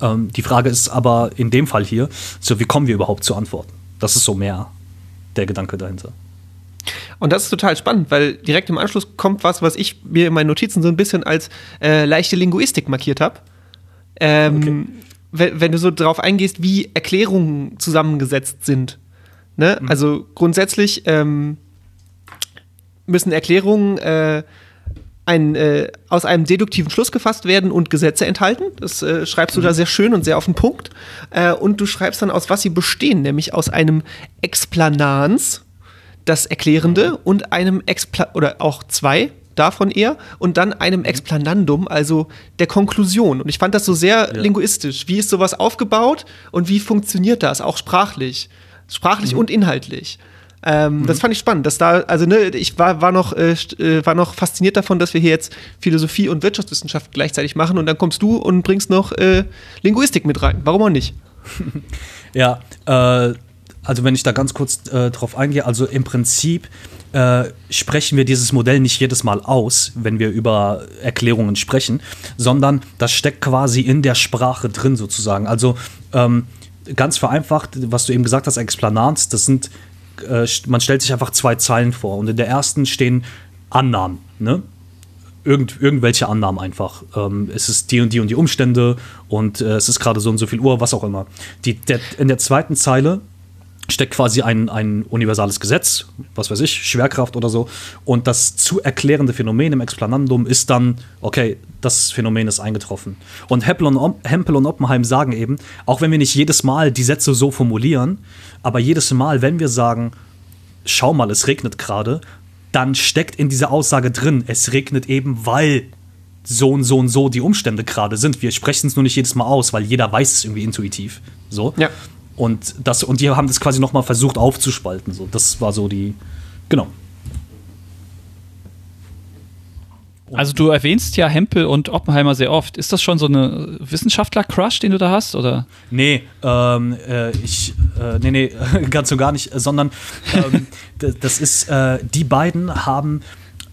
Ähm, die Frage ist aber in dem Fall hier, so wie kommen wir überhaupt zu Antworten? Das ist so mehr der Gedanke dahinter. Und das ist total spannend, weil direkt im Anschluss kommt was, was ich mir in meinen Notizen so ein bisschen als äh, leichte Linguistik markiert habe. Ähm, wenn, wenn du so drauf eingehst, wie Erklärungen zusammengesetzt sind. Ne? Also grundsätzlich ähm, müssen Erklärungen äh, ein, äh, aus einem deduktiven Schluss gefasst werden und Gesetze enthalten. Das äh, schreibst du da sehr schön und sehr auf den Punkt. Äh, und du schreibst dann, aus was sie bestehen, nämlich aus einem Explanans, das Erklärende, und einem Expla oder auch zwei davon eher, und dann einem Explanandum, also der Konklusion. Und ich fand das so sehr linguistisch. Wie ist sowas aufgebaut und wie funktioniert das, auch sprachlich? Sprachlich und inhaltlich. Ähm, Das fand ich spannend, dass da, also ne, ich war, war, noch, äh, äh, war noch fasziniert davon, dass wir hier jetzt Philosophie und Wirtschaftswissenschaft gleichzeitig machen und dann kommst du und bringst noch äh, Linguistik mit rein. Warum auch nicht? Ja, äh, also wenn ich da ganz kurz äh, drauf eingehe, also im Prinzip äh, sprechen wir dieses Modell nicht jedes Mal aus, wenn wir über Erklärungen sprechen, sondern das steckt quasi in der Sprache drin sozusagen. Also ähm, ganz vereinfacht, was du eben gesagt hast, Explanans, das sind, äh, man stellt sich einfach zwei Zeilen vor und in der ersten stehen Annahmen, ne? Irgend, irgendwelche Annahmen einfach. Ähm, es ist die und die und die Umstände und äh, es ist gerade so und so viel Uhr, was auch immer. Die, der, in der zweiten Zeile steckt quasi ein, ein universales Gesetz, was weiß ich, Schwerkraft oder so. Und das zu erklärende Phänomen im Explanandum ist dann, okay, das Phänomen ist eingetroffen. Und Hempel und, Oppenheim sagen eben, auch wenn wir nicht jedes Mal die Sätze so formulieren, aber jedes Mal, wenn wir sagen, schau mal, es regnet gerade, dann steckt in dieser Aussage drin, es regnet eben, weil so und so und so die Umstände gerade sind. Wir sprechen es nur nicht jedes Mal aus, weil jeder weiß es irgendwie intuitiv. So. Ja. Und, das, und die haben das quasi nochmal versucht aufzuspalten. So. Das war so die. Genau. Also du erwähnst ja Hempel und Oppenheimer sehr oft. Ist das schon so eine Wissenschaftler-Crush, den du da hast? Oder? Nee, ähm, äh, ich, äh, nee, nee, ganz und gar nicht, sondern ähm, das ist, äh, die beiden haben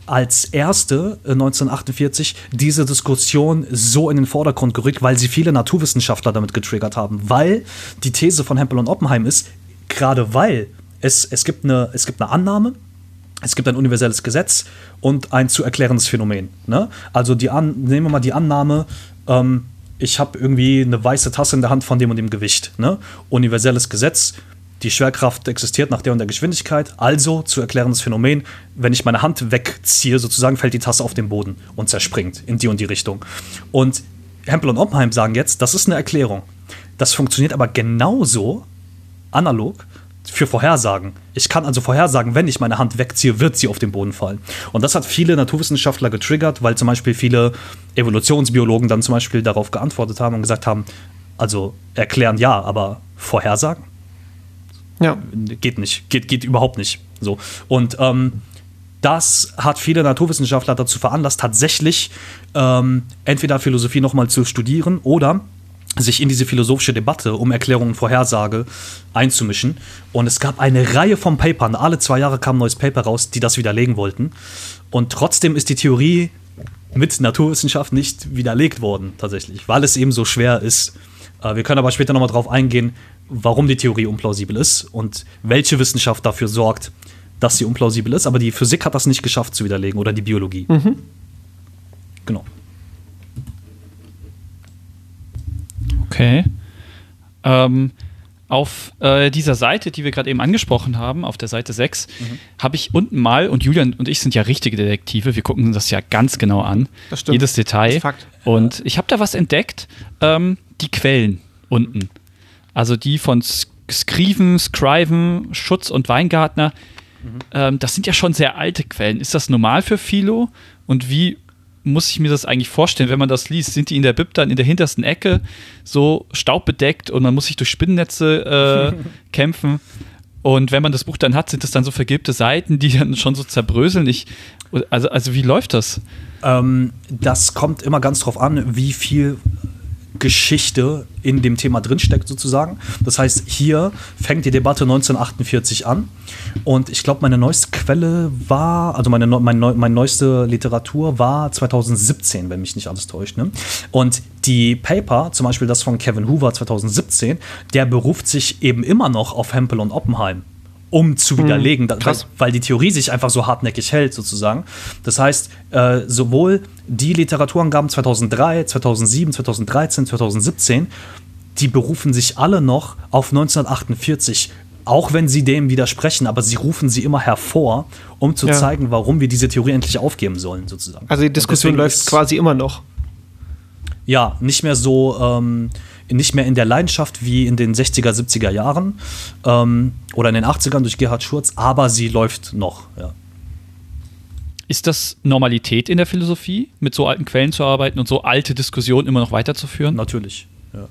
als erste äh, 1948 diese Diskussion so in den Vordergrund gerückt, weil sie viele Naturwissenschaftler damit getriggert haben. Weil die These von Hempel und Oppenheim ist, gerade weil es, es, gibt eine, es gibt eine Annahme, es gibt ein universelles Gesetz und ein zu erklärendes Phänomen. Ne? Also die An nehmen wir mal die Annahme, ähm, ich habe irgendwie eine weiße Tasse in der Hand von dem und dem Gewicht. Ne? Universelles Gesetz, die Schwerkraft existiert nach der und der Geschwindigkeit, also zu erklärendes Phänomen, wenn ich meine Hand wegziehe, sozusagen fällt die Tasse auf den Boden und zerspringt in die und die Richtung. Und Hempel und Oppenheim sagen jetzt, das ist eine Erklärung. Das funktioniert aber genauso analog für Vorhersagen. Ich kann also vorhersagen, wenn ich meine Hand wegziehe, wird sie auf den Boden fallen. Und das hat viele Naturwissenschaftler getriggert, weil zum Beispiel viele Evolutionsbiologen dann zum Beispiel darauf geantwortet haben und gesagt haben, also erklären ja, aber vorhersagen Ja. geht nicht, geht, geht überhaupt nicht. So. Und ähm, das hat viele Naturwissenschaftler dazu veranlasst, tatsächlich ähm, entweder Philosophie nochmal zu studieren oder sich in diese philosophische Debatte um Erklärung und Vorhersage einzumischen. Und es gab eine Reihe von Papern, alle zwei Jahre kam ein neues Paper raus, die das widerlegen wollten. Und trotzdem ist die Theorie mit Naturwissenschaft nicht widerlegt worden, tatsächlich, weil es eben so schwer ist. Äh, wir können aber später nochmal drauf eingehen, warum die Theorie unplausibel ist und welche Wissenschaft dafür sorgt, dass sie unplausibel ist. Aber die Physik hat das nicht geschafft zu widerlegen oder die Biologie. Genau. Okay. Ähm, auf äh, dieser Seite, die wir gerade eben angesprochen haben, auf der Seite 6, habe ich unten mal, und Julian und ich sind ja richtige Detektive, wir gucken uns das ja ganz genau an. Das stimmt. Jedes Detail. Das ist Fakt. Und ich habe da was entdeckt, ähm, die Quellen unten. Also die von Sk- Scriven, Scriven, Schutz und Weingartner. Ähm, das sind ja schon sehr alte Quellen. Ist das normal für Philo? Und wie muss ich mir das eigentlich vorstellen, wenn man das liest? Sind die in der Bib dann in der hintersten Ecke so staubbedeckt und man muss sich durch Spinnennetze äh, kämpfen? Und wenn man das Buch dann hat, sind das dann so vergilbte Seiten, die dann schon so zerbröseln. Ich, also, also wie läuft das? Ähm, das kommt immer ganz drauf an, wie viel Geschichte in dem Thema drinsteckt, sozusagen. Das heißt, hier fängt die Debatte 1948 an. Und ich glaube, meine neueste Quelle war, also meine, neu- mein, neu- meine neueste Literatur war 2017, wenn mich nicht alles täuscht. Ne? Und die Paper, zum Beispiel das von Kevin Hoover 2017, der beruft sich eben immer noch auf Hempel und Oppenheim um zu widerlegen, da- weil, krass. weil die Theorie sich einfach so hartnäckig hält, sozusagen. Das heißt, äh, sowohl die Literaturangaben 2003, 2007, 2013, 2017, die berufen sich alle noch auf 1948, auch wenn sie dem widersprechen, aber sie rufen sie immer hervor, um zu Ja. zeigen, warum wir diese Theorie endlich aufgeben sollen, sozusagen. Also die Diskussion läuft ist- quasi immer noch. ja, nicht mehr so, ähm, nicht mehr in der Leidenschaft wie in den 60er, 70er Jahren ähm, oder in den 80ern durch Gerhard Schurz, aber sie läuft noch. Ja. Ist das Normalität in der Philosophie, mit so alten Quellen zu arbeiten und so alte Diskussionen immer noch weiterzuführen? Natürlich. Ja.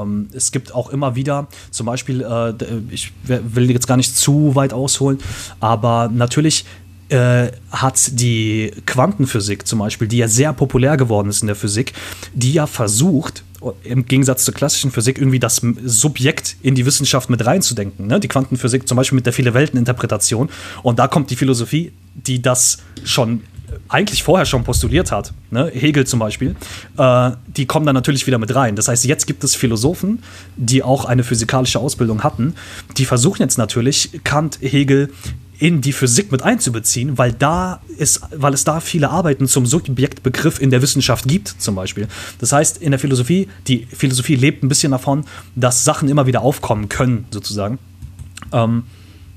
Ähm, es gibt auch immer wieder, zum Beispiel, äh, ich will jetzt gar nicht zu weit ausholen, aber natürlich äh, hat die Quantenphysik zum Beispiel, die ja sehr populär geworden ist in der Physik, die ja versucht, im Gegensatz zur klassischen Physik irgendwie das Subjekt in die Wissenschaft mit reinzudenken. Ne? Die Quantenphysik zum Beispiel mit der Viele-Welten-Interpretation. Und da kommt die Philosophie, die das schon eigentlich vorher schon postuliert hat, ne? Hegel zum Beispiel, äh, die kommen dann natürlich wieder mit rein. Das heißt, jetzt gibt es Philosophen, die auch eine physikalische Ausbildung hatten, die versuchen jetzt natürlich Kant, Hegel in die Physik mit einzubeziehen, weil da ist, weil es da viele Arbeiten zum Subjektbegriff in der Wissenschaft gibt, zum Beispiel. Das heißt, in der Philosophie, die Philosophie lebt ein bisschen davon, dass Sachen immer wieder aufkommen können, sozusagen. Ähm,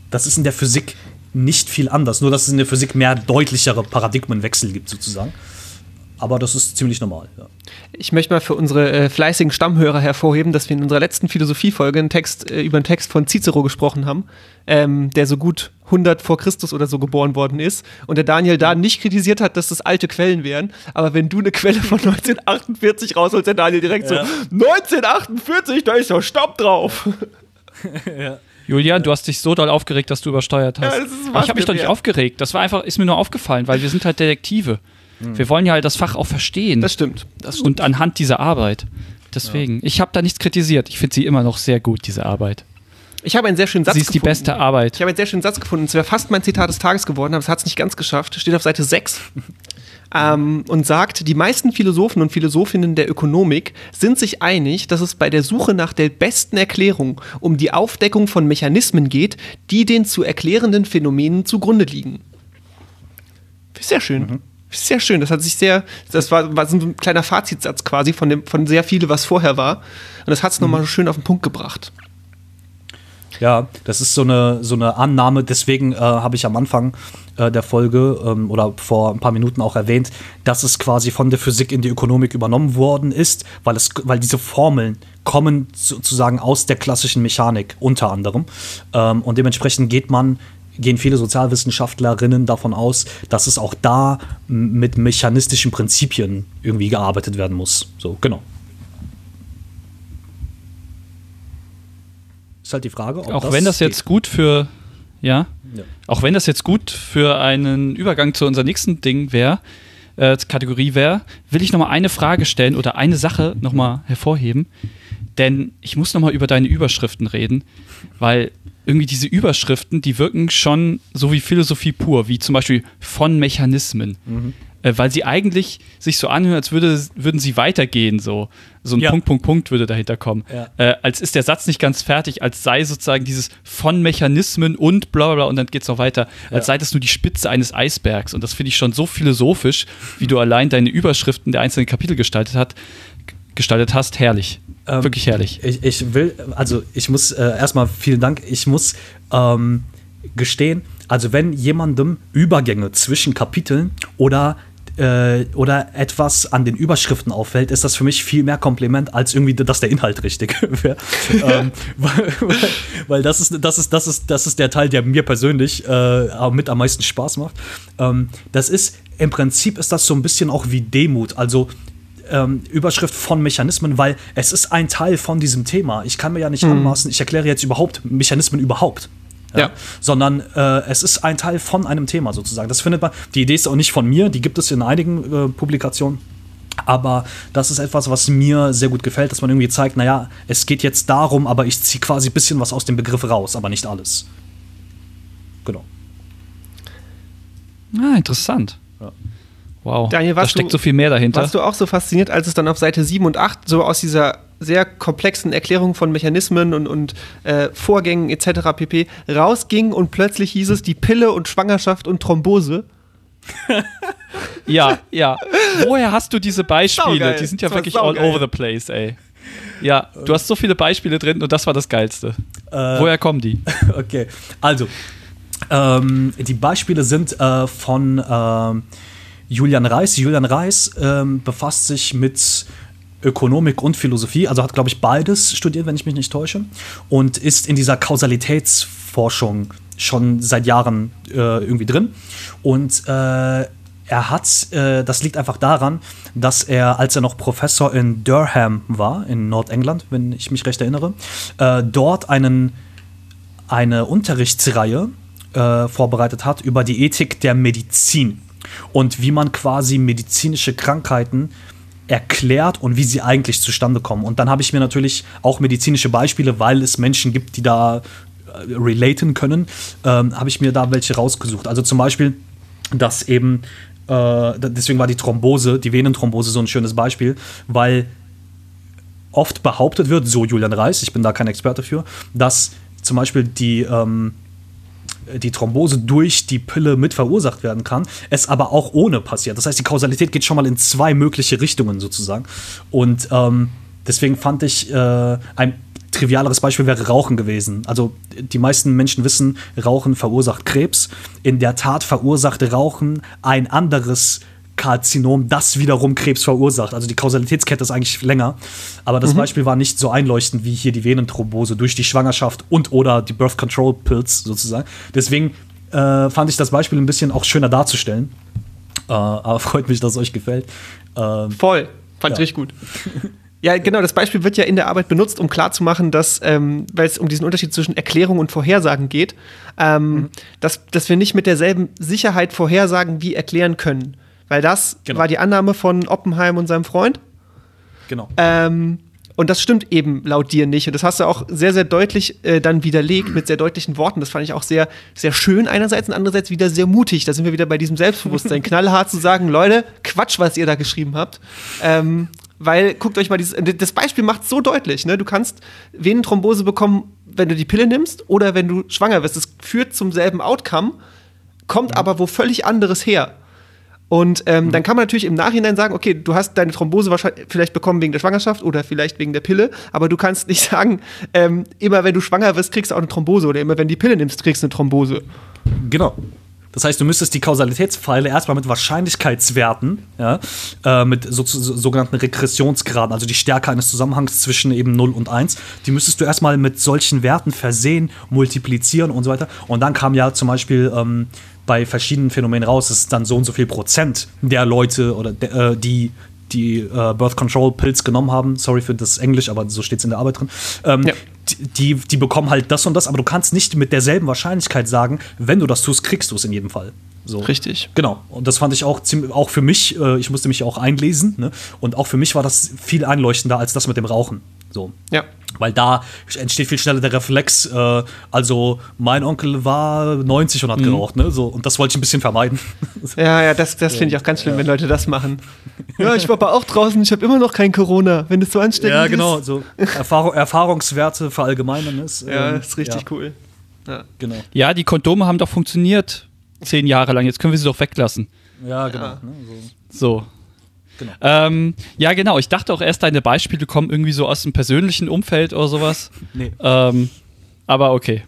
das ist in der Physik nicht viel anders, nur dass es in der Physik mehr deutlichere Paradigmenwechsel gibt, sozusagen. Aber das ist ziemlich normal. Ja. Ich möchte mal für unsere äh, fleißigen Stammhörer hervorheben, dass wir in unserer letzten Philosophiefolge einen Text, äh, über einen Text von Cicero gesprochen haben, ähm, der so gut 100 vor Christus oder so geboren worden ist. Und der Daniel da nicht kritisiert hat, dass das alte Quellen wären. Aber wenn du eine Quelle von 1948 rausholst, der Daniel direkt Ja. so, 1948, da ist ja Stopp drauf. Julian, du hast dich so doll aufgeregt, dass du übersteuert hast. Ja, das ist Aber ich habe mich doch nicht aufgeregt. Das war einfach, ist mir nur aufgefallen, weil wir sind halt Detektive. Wir wollen ja halt das Fach auch verstehen. Das stimmt. Das stimmt. Und anhand dieser Arbeit. Deswegen, ich habe da nichts kritisiert. Ich finde sie immer noch sehr gut, diese Arbeit. Ich habe einen sehr schönen Satz sie ist die gefunden. beste Arbeit. Ich habe einen sehr schönen Satz gefunden. Es wäre fast mein Zitat des Tages geworden, aber es hat es nicht ganz geschafft. Steht auf Seite 6. ähm, und sagt, die meisten Philosophen und Philosophinnen der Ökonomik sind sich einig, dass es bei der Suche nach der besten Erklärung um die Aufdeckung von Mechanismen geht, die den zu erklärenden Phänomenen zugrunde liegen. Sehr schön. Sehr schön. Das hat sich sehr, das war, war so ein kleiner Fazitsatz quasi von, dem, von sehr viel, was vorher war. Und das hat es nochmal schön auf den Punkt gebracht. Ja, das ist so eine, so eine Annahme. Deswegen äh, habe ich am Anfang äh, der Folge ähm, oder vor ein paar Minuten auch erwähnt, dass es quasi von der Physik in die Ökonomik übernommen worden ist, weil, es, weil diese Formeln kommen sozusagen aus der klassischen Mechanik unter anderem. Ähm, und dementsprechend geht man gehen viele Sozialwissenschaftlerinnen davon aus, dass es auch da mit mechanistischen Prinzipien irgendwie gearbeitet werden muss. So, genau. Ist halt die Frage, ob auch wenn das jetzt gut für, ja, Ja. auch wenn das jetzt gut für einen Übergang zu unserem nächsten Ding wäre, äh, Kategorie wäre, will ich nochmal eine Frage stellen oder eine Sache nochmal hervorheben. Denn ich muss nochmal über deine Überschriften reden, weil irgendwie diese Überschriften, die wirken schon so wie Philosophie pur, wie zum Beispiel von Mechanismen. Äh, weil sie eigentlich sich so anhören, als würde, würden sie weitergehen, so. So ein Ja. Punkt, Punkt, Punkt würde dahinter kommen. Ja. Äh, als ist der Satz nicht ganz fertig, als sei sozusagen dieses von Mechanismen und bla bla bla und dann geht's noch weiter, als sei das nur die Spitze eines Eisbergs. Und das finde ich schon so philosophisch, wie du allein deine Überschriften der einzelnen Kapitel gestaltet, hat, gestaltet hast. Herrlich. Ähm, Wirklich herrlich. Ich, ich will, also ich muss äh, erstmal vielen Dank. Ich muss ähm, gestehen, also wenn jemandem Übergänge zwischen Kapiteln oder äh, oder etwas an den Überschriften auffällt, ist das für mich viel mehr Kompliment als irgendwie, dass der Inhalt richtig wäre. ähm, weil, weil, weil das ist, das ist, das ist, das ist der Teil, der mir persönlich äh, mit am meisten Spaß macht. Ähm, das ist im Prinzip ist das so ein bisschen auch wie Demut. Also ähm, Überschrift von Mechanismen, weil es ist ein Teil von diesem Thema. Ich kann mir ja nicht anmaßen, ich erkläre jetzt überhaupt Mechanismen überhaupt. Ja. Sondern äh, es ist ein Teil von einem Thema sozusagen. Das findet man, die Idee ist auch nicht von mir, die gibt es in einigen äh, Publikationen. Aber das ist etwas, was mir sehr gut gefällt, dass man irgendwie zeigt, naja, es geht jetzt darum, aber ich ziehe quasi ein bisschen was aus dem Begriff raus, aber nicht alles. Genau. Ah, interessant. Ja. Wow. Daniel, da warst steckt du- so viel mehr dahinter. Warst du auch so fasziniert, als es dann auf Seite 7 und 8 so aus dieser sehr komplexen Erklärung von Mechanismen und, und äh, Vorgängen etc. pp. rausging und plötzlich hieß es die Pille und Schwangerschaft und Thrombose? Ja, ja. Woher hast du diese Beispiele? Saugeil. Die sind ja wirklich all over the place, ey. Ja, du hast so viele Beispiele drin und das war das Geilste. Woher kommen die? Okay, also ähm, die Beispiele sind äh, von ähm, Julian Reis. Julian Reis ähm, befasst sich mit Ökonomik und Philosophie, also hat, glaube ich, beides studiert, wenn ich mich nicht täusche, und ist in dieser Kausalitätsforschung schon seit Jahren äh, irgendwie drin. Und äh, er hat, äh, das liegt einfach daran, dass er, als er noch Professor in Durham war, in Nordengland, wenn ich mich recht erinnere, äh, dort einen eine Unterrichtsreihe äh, vorbereitet hat über die Ethik der Medizin und wie man quasi medizinische Krankheiten erklärt und wie sie eigentlich zustande kommen. Und dann habe ich mir natürlich auch medizinische Beispiele, weil es Menschen gibt, die da äh, relaten können, ähm, habe ich mir da welche rausgesucht. Also zum Beispiel, dass eben, äh, deswegen war die Thrombose, die Venenthrombose so ein schönes Beispiel, weil oft behauptet wird, so Julian Reis, ich bin da kein Experte für, dass zum Beispiel die, ähm, die Thrombose durch die Pille mit verursacht werden kann, es aber auch ohne passiert. Das heißt, die Kausalität geht schon mal in zwei mögliche Richtungen sozusagen. Und ähm, deswegen fand ich, äh, ein trivialeres Beispiel wäre Rauchen gewesen. Also die meisten Menschen wissen, Rauchen verursacht Krebs. In der Tat verursacht Rauchen ein anderes Karzinom, das wiederum Krebs verursacht. Also die Kausalitätskette ist eigentlich länger. Aber das Beispiel war nicht so einleuchtend wie hier die Venenthrombose durch die Schwangerschaft und oder die Birth Control Pills sozusagen. Deswegen äh, fand ich das Beispiel ein bisschen auch schöner darzustellen. Äh, aber freut mich, dass es euch gefällt. Ähm, Voll. Fand ich Ja. richtig gut. Ja, genau, das Beispiel wird ja in der Arbeit benutzt, um klarzumachen, dass, ähm, weil es um diesen Unterschied zwischen Erklärung und Vorhersagen geht, ähm, dass, dass wir nicht mit derselben Sicherheit vorhersagen wie erklären können. Weil das Genau. war die Annahme von Oppenheim und seinem Freund. Genau. Ähm, und das stimmt eben laut dir nicht. Und das hast du auch sehr, sehr deutlich äh, dann widerlegt mit sehr deutlichen Worten. Das fand ich auch sehr, sehr schön einerseits und andererseits wieder sehr mutig. Da sind wir wieder bei diesem Selbstbewusstsein. Knallhart zu sagen, Leute, Quatsch, was ihr da geschrieben habt. Ähm, weil, guckt euch mal dieses, das Beispiel macht so deutlich, ne? Du kannst Venenthrombose bekommen, wenn du die Pille nimmst oder wenn du schwanger wirst. Das führt zum selben Outcome, kommt aber wo völlig anderes her. Und ähm, dann kann man natürlich im Nachhinein sagen, okay, du hast deine Thrombose wahrscheinlich vielleicht bekommen wegen der Schwangerschaft oder vielleicht wegen der Pille, aber du kannst nicht sagen, ähm, immer wenn du schwanger wirst, kriegst du auch eine Thrombose oder immer wenn du die Pille nimmst, kriegst du eine Thrombose. Genau. Das heißt, du müsstest die Kausalitätspfeile erstmal mit Wahrscheinlichkeitswerten, ja, äh, mit so, so, sogenannten Regressionsgraden, also die Stärke eines Zusammenhangs zwischen eben 0 und 1, die müsstest du erstmal mit solchen Werten versehen, multiplizieren und so weiter. Und dann kam ja zum Beispiel ähm, bei verschiedenen Phänomenen raus, es ist dann so und so viel Prozent der Leute oder der, äh, die die äh, Birth Control Pills genommen haben, sorry für das Englisch, aber so steht es in der Arbeit drin, ähm, Ja. die, die bekommen halt das und das, aber du kannst nicht mit derselben Wahrscheinlichkeit sagen, wenn du das tust, kriegst du es in jedem Fall. So. Richtig. Genau. Und das fand ich auch ziemlich, auch für mich, äh, ich musste mich auch einlesen, ne? Und auch für mich war das viel einleuchtender als das mit dem Rauchen. So. Ja. Weil da entsteht viel schneller der Reflex, äh, also mein Onkel war 90 und hat geraucht, ne? So, und das wollte ich ein bisschen vermeiden. Ja, ja, das, das finde ich auch ganz schlimm, wenn Leute das machen. Ja, ich war aber auch draußen, ich habe immer noch kein Corona, wenn es so ansteckend ja, ist. genau. So Erfahrung, Erfahrungswerte verallgemeinern ist. Ja, ähm, ist richtig ja, cool. Ja. Genau. Ja, die Kondome haben doch funktioniert zehn Jahre lang. Jetzt können wir sie doch weglassen. Ja, genau. Ja. Ne? So. So. Genau. Ähm, ja, genau. Ich dachte auch erst, deine Beispiele kommen irgendwie so aus dem persönlichen Umfeld oder sowas. Nee. Ähm, aber okay.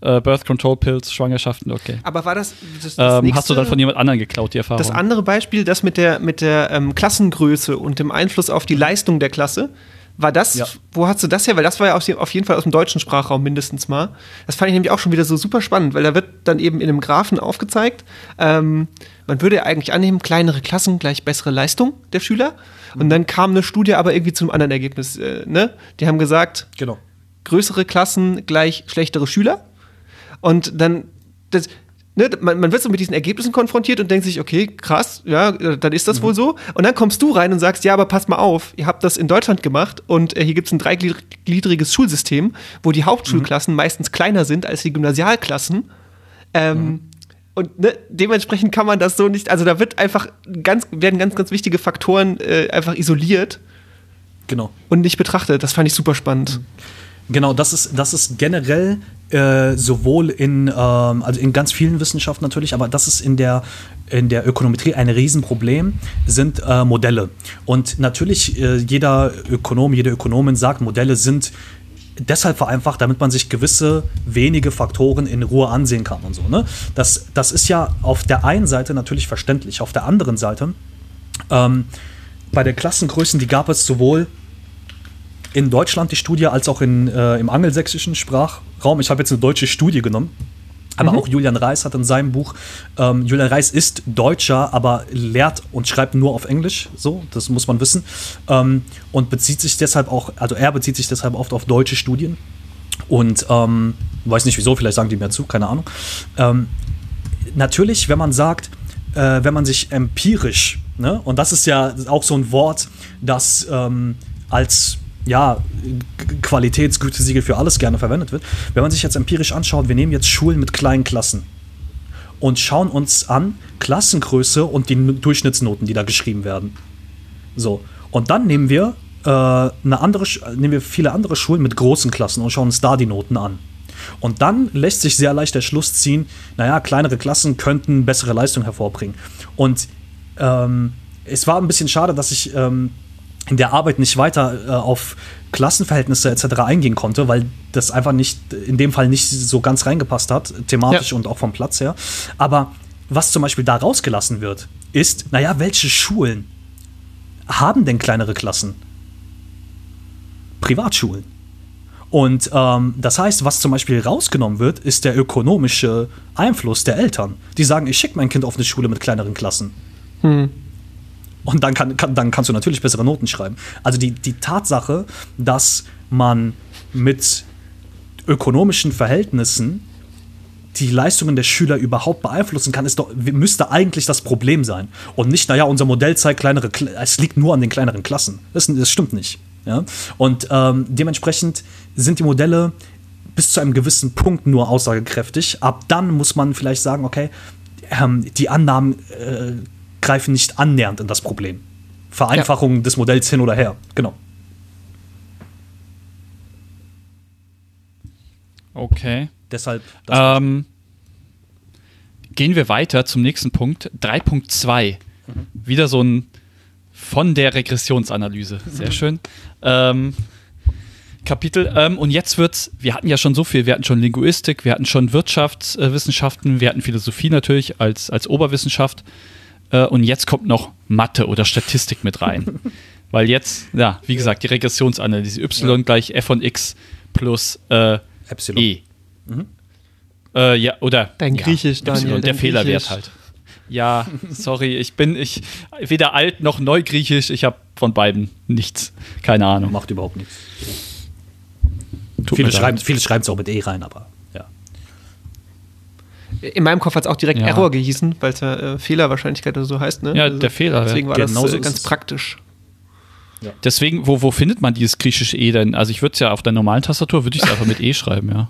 Äh, Birth Control Pills, Schwangerschaften, okay. Aber war das, das, das Ähm, nächste, hast du dann von jemand anderem geklaut, die Erfahrung? das andere Beispiel, das mit der, mit der ähm, Klassengröße und dem Einfluss auf die Leistung der Klasse, war das, Ja. wo hast du das her? Weil das war ja auf, jeden Fall aus dem deutschen Sprachraum mindestens mal. Das fand ich nämlich auch schon wieder so super spannend, weil da wird dann eben in einem Graphen aufgezeigt, ähm, man würde ja eigentlich annehmen, kleinere Klassen gleich bessere Leistung der Schüler. Und dann kam eine Studie aber irgendwie zum anderen Ergebnis. Äh, ne? Die haben gesagt, Genau. größere Klassen gleich schlechtere Schüler. Und dann, das, ne, man, man wird so mit diesen Ergebnissen konfrontiert und denkt sich, okay, krass, ja, dann ist das wohl so. Und dann kommst du rein und sagst, ja, aber pass mal auf, ihr habt das in Deutschland gemacht und äh, hier gibt es ein dreigliedriges Schulsystem, wo die Hauptschulklassen meistens kleiner sind als die Gymnasialklassen. Ähm, Und ne, dementsprechend kann man das so nicht, also da wird einfach ganz, werden ganz, ganz wichtige Faktoren äh, einfach isoliert Genau. und nicht betrachtet. Das fand ich super spannend. Genau, das ist, das ist generell äh, sowohl in, ähm, also in ganz vielen Wissenschaften natürlich, aber das ist in der, in der Ökonometrie ein Riesenproblem, sind äh, Modelle. Und natürlich, äh, jeder Ökonom, jede Ökonomin sagt, Modelle sind deshalb vereinfacht, damit man sich gewisse wenige Faktoren in Ruhe ansehen kann und so. Ne? Das, das ist ja auf der einen Seite natürlich verständlich, auf der anderen Seite ähm, bei der Klassengrößen, die gab es sowohl in Deutschland die Studie als auch in, äh, im angelsächsischen Sprachraum. Ich habe jetzt eine deutsche Studie genommen. Aber auch Julian Reis hat in seinem Buch, ähm, Julian Reis ist Deutscher, aber lehrt und schreibt nur auf Englisch, so, das muss man wissen. Ähm, und bezieht sich deshalb auch, also er bezieht sich deshalb oft auf deutsche Studien. Und ähm, weiß nicht wieso, vielleicht sagen die mir zu, keine Ahnung. Ähm, natürlich, wenn man sagt, äh, wenn man sich empirisch, ne, und das ist ja auch so ein Wort, das ähm, als ja, Qualitätsgütesiegel für alles gerne verwendet wird. Wenn man sich jetzt empirisch anschaut, wir nehmen jetzt Schulen mit kleinen Klassen und schauen uns an Klassengröße und die Durchschnittsnoten, die da geschrieben werden. So, und dann nehmen wir äh, eine andere, nehmen wir viele andere Schulen mit großen Klassen und schauen uns da die Noten an. Und dann lässt sich sehr leicht der Schluss ziehen, naja, kleinere Klassen könnten bessere Leistung hervorbringen. Und ähm, es war ein bisschen schade, dass ich ähm, in der Arbeit nicht weiter äh, auf Klassenverhältnisse etc. eingehen konnte, weil das einfach nicht in dem Fall nicht so ganz reingepasst hat, thematisch Ja. und auch vom Platz her. Aber was zum Beispiel da rausgelassen wird, ist, naja, welche Schulen haben denn kleinere Klassen? Privatschulen. Und ähm, das heißt, was zum Beispiel rausgenommen wird, ist der ökonomische Einfluss der Eltern. Die sagen, ich schicke mein Kind auf eine Schule mit kleineren Klassen. Und dann, kann, kann, dann kannst du natürlich bessere Noten schreiben. Also die, die Tatsache, dass man mit ökonomischen Verhältnissen die Leistungen der Schüler überhaupt beeinflussen kann, ist doch, müsste eigentlich das Problem sein. Und nicht, naja, unser Modell zeigt kleinere, es liegt nur an den kleineren Klassen. Das, das stimmt nicht. Ja? Und ähm, dementsprechend sind die Modelle bis zu einem gewissen Punkt nur aussagekräftig. Ab dann muss man vielleicht sagen, okay, ähm, die Annahmen äh, greifen nicht annähernd in das Problem. Vereinfachung des Modells hin oder her. Genau. Okay. Deshalb. Ähm, gehen wir weiter zum nächsten Punkt. 3.2. Wieder so ein von der Regressionsanalyse. Sehr schön. Ähm, Kapitel. Ähm, und jetzt wird's, wir hatten ja schon so viel, wir hatten schon Linguistik, wir hatten schon Wirtschaftswissenschaften, wir hatten Philosophie natürlich als, als Oberwissenschaft. Äh, und jetzt kommt noch Mathe oder Statistik mit rein. Weil jetzt, ja, wie gesagt, die Regressionsanalyse. Y gleich f von x plus äh, Epsilon. e. Äh, ja, oder Dein ja, Griechisch, Daniel, Y, der Fehlerwert halt. Ja, sorry, ich bin ich weder alt noch neugriechisch, ich habe von beiden nichts. Keine Ahnung. Macht überhaupt nichts. Tut Viele schreiben viele schreiben es auch mit E rein, aber ja. In meinem Kopf hat es auch direkt Ja. Error gehießen, weil es ja äh, Fehlerwahrscheinlichkeit oder so heißt, ne? Ja, der Fehlerwert. Deswegen war Genau das so äh, ist ganz praktisch. Deswegen, wo, wo findet man dieses griechische E denn? Also ich würde es ja auf der normalen Tastatur, würde ich es einfach mit E schreiben, ja.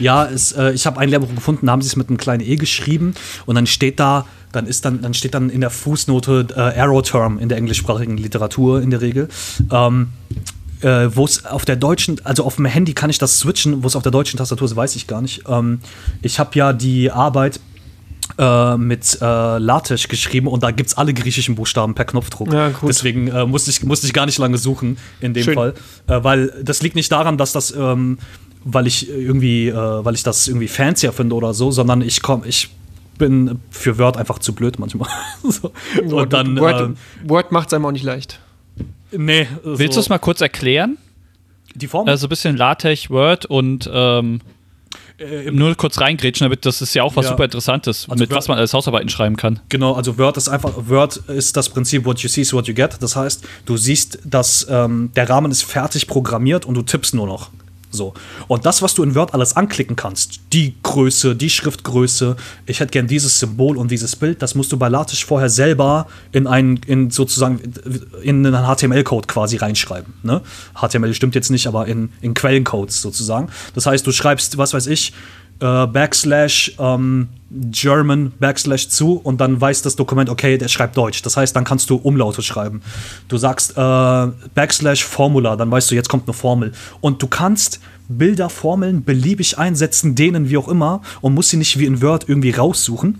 Ja, es, äh, ich habe ein Lehrbuch gefunden, da haben sie es mit einem kleinen E geschrieben und dann steht da, dann ist dann, dann steht dann in der Fußnote äh, Arrow Term in der englischsprachigen Literatur in der Regel. Ähm, äh, wo es auf der deutschen, also auf dem Handy kann ich das switchen, wo es auf der deutschen Tastatur ist, weiß ich gar nicht. Ähm, ich habe ja die Arbeit äh, mit äh, LaTeX geschrieben und da gibt es alle griechischen Buchstaben per Knopfdruck. Ja. Deswegen äh, musste, ich, musste ich gar nicht lange suchen in dem Schön. Fall. Äh, weil das liegt nicht daran, dass das, ähm, weil ich irgendwie, äh, weil ich das irgendwie fancier finde oder so, sondern ich komme, ich bin für Word einfach zu blöd manchmal. so. Und dann, Word, ähm, Word macht es einem auch nicht leicht. Nee. Willst so, du es mal kurz erklären? Die Form? Also ein bisschen LaTeX, Word und ähm, nur kurz reingrätschen, damit das ist ja auch was Ja. super Interessantes, Also mit Word- was man als Hausarbeiten schreiben kann. Genau, also Word ist einfach, Word ist das Prinzip, what you see is what you get. Das heißt, du siehst, dass ähm, der Rahmen ist fertig programmiert und du tippst nur noch. So. Und das, was du in Word alles anklicken kannst, die Größe, die Schriftgröße, ich hätte gern dieses Symbol und dieses Bild, das musst du bei LaTeX vorher selber in einen, in sozusagen, in einen HTML-Code quasi reinschreiben. Ne? HTML stimmt jetzt nicht, aber in, in Quellencodes sozusagen. Das heißt, du schreibst, was weiß ich, äh, Backslash ähm, German Backslash zu und dann weiß das Dokument, okay, der schreibt Deutsch. Das heißt, dann kannst du Umlaute schreiben. Du sagst äh, Backslash Formula, dann weißt du, jetzt kommt eine Formel. Und du kannst Bilder, Formeln beliebig einsetzen, denen wie auch immer und musst sie nicht wie in Word irgendwie raussuchen.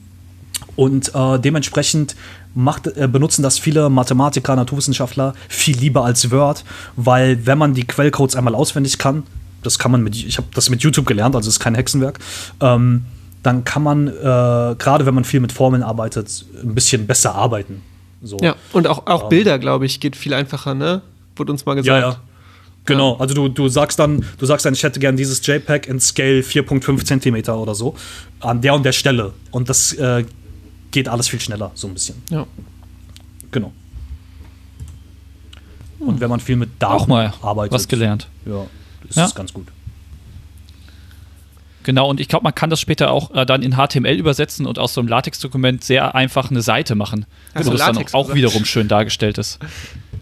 Und äh, dementsprechend macht, äh, benutzen das viele Mathematiker, Naturwissenschaftler viel lieber als Word, weil wenn man die Quellcodes einmal auswendig kann, das kann man mit, ich habe das mit YouTube gelernt, also ist kein Hexenwerk, ähm, dann kann man, äh, gerade wenn man viel mit Formeln arbeitet, ein bisschen besser arbeiten. So. Ja, und auch, auch Bilder, glaube ich, geht viel einfacher, ne? Wurde uns mal Ja, gesagt. ja. Genau, also du, du sagst dann, du sagst dann, ich hätte gern dieses JPEG in Scale 4.5 Zentimeter oder so, an der und der Stelle. Und das äh, geht alles viel schneller, so ein bisschen. Ja. Genau. Und wenn man viel mit Daten Auch mal arbeitet, was gelernt. Ja, ist Ja. das ganz gut. Genau, und ich glaube, man kann das später auch äh, dann in HTML übersetzen und aus so einem LaTeX-Dokument sehr einfach eine Seite machen, Hast wo du das dann Latex auch gesagt? wiederum schön dargestellt ist.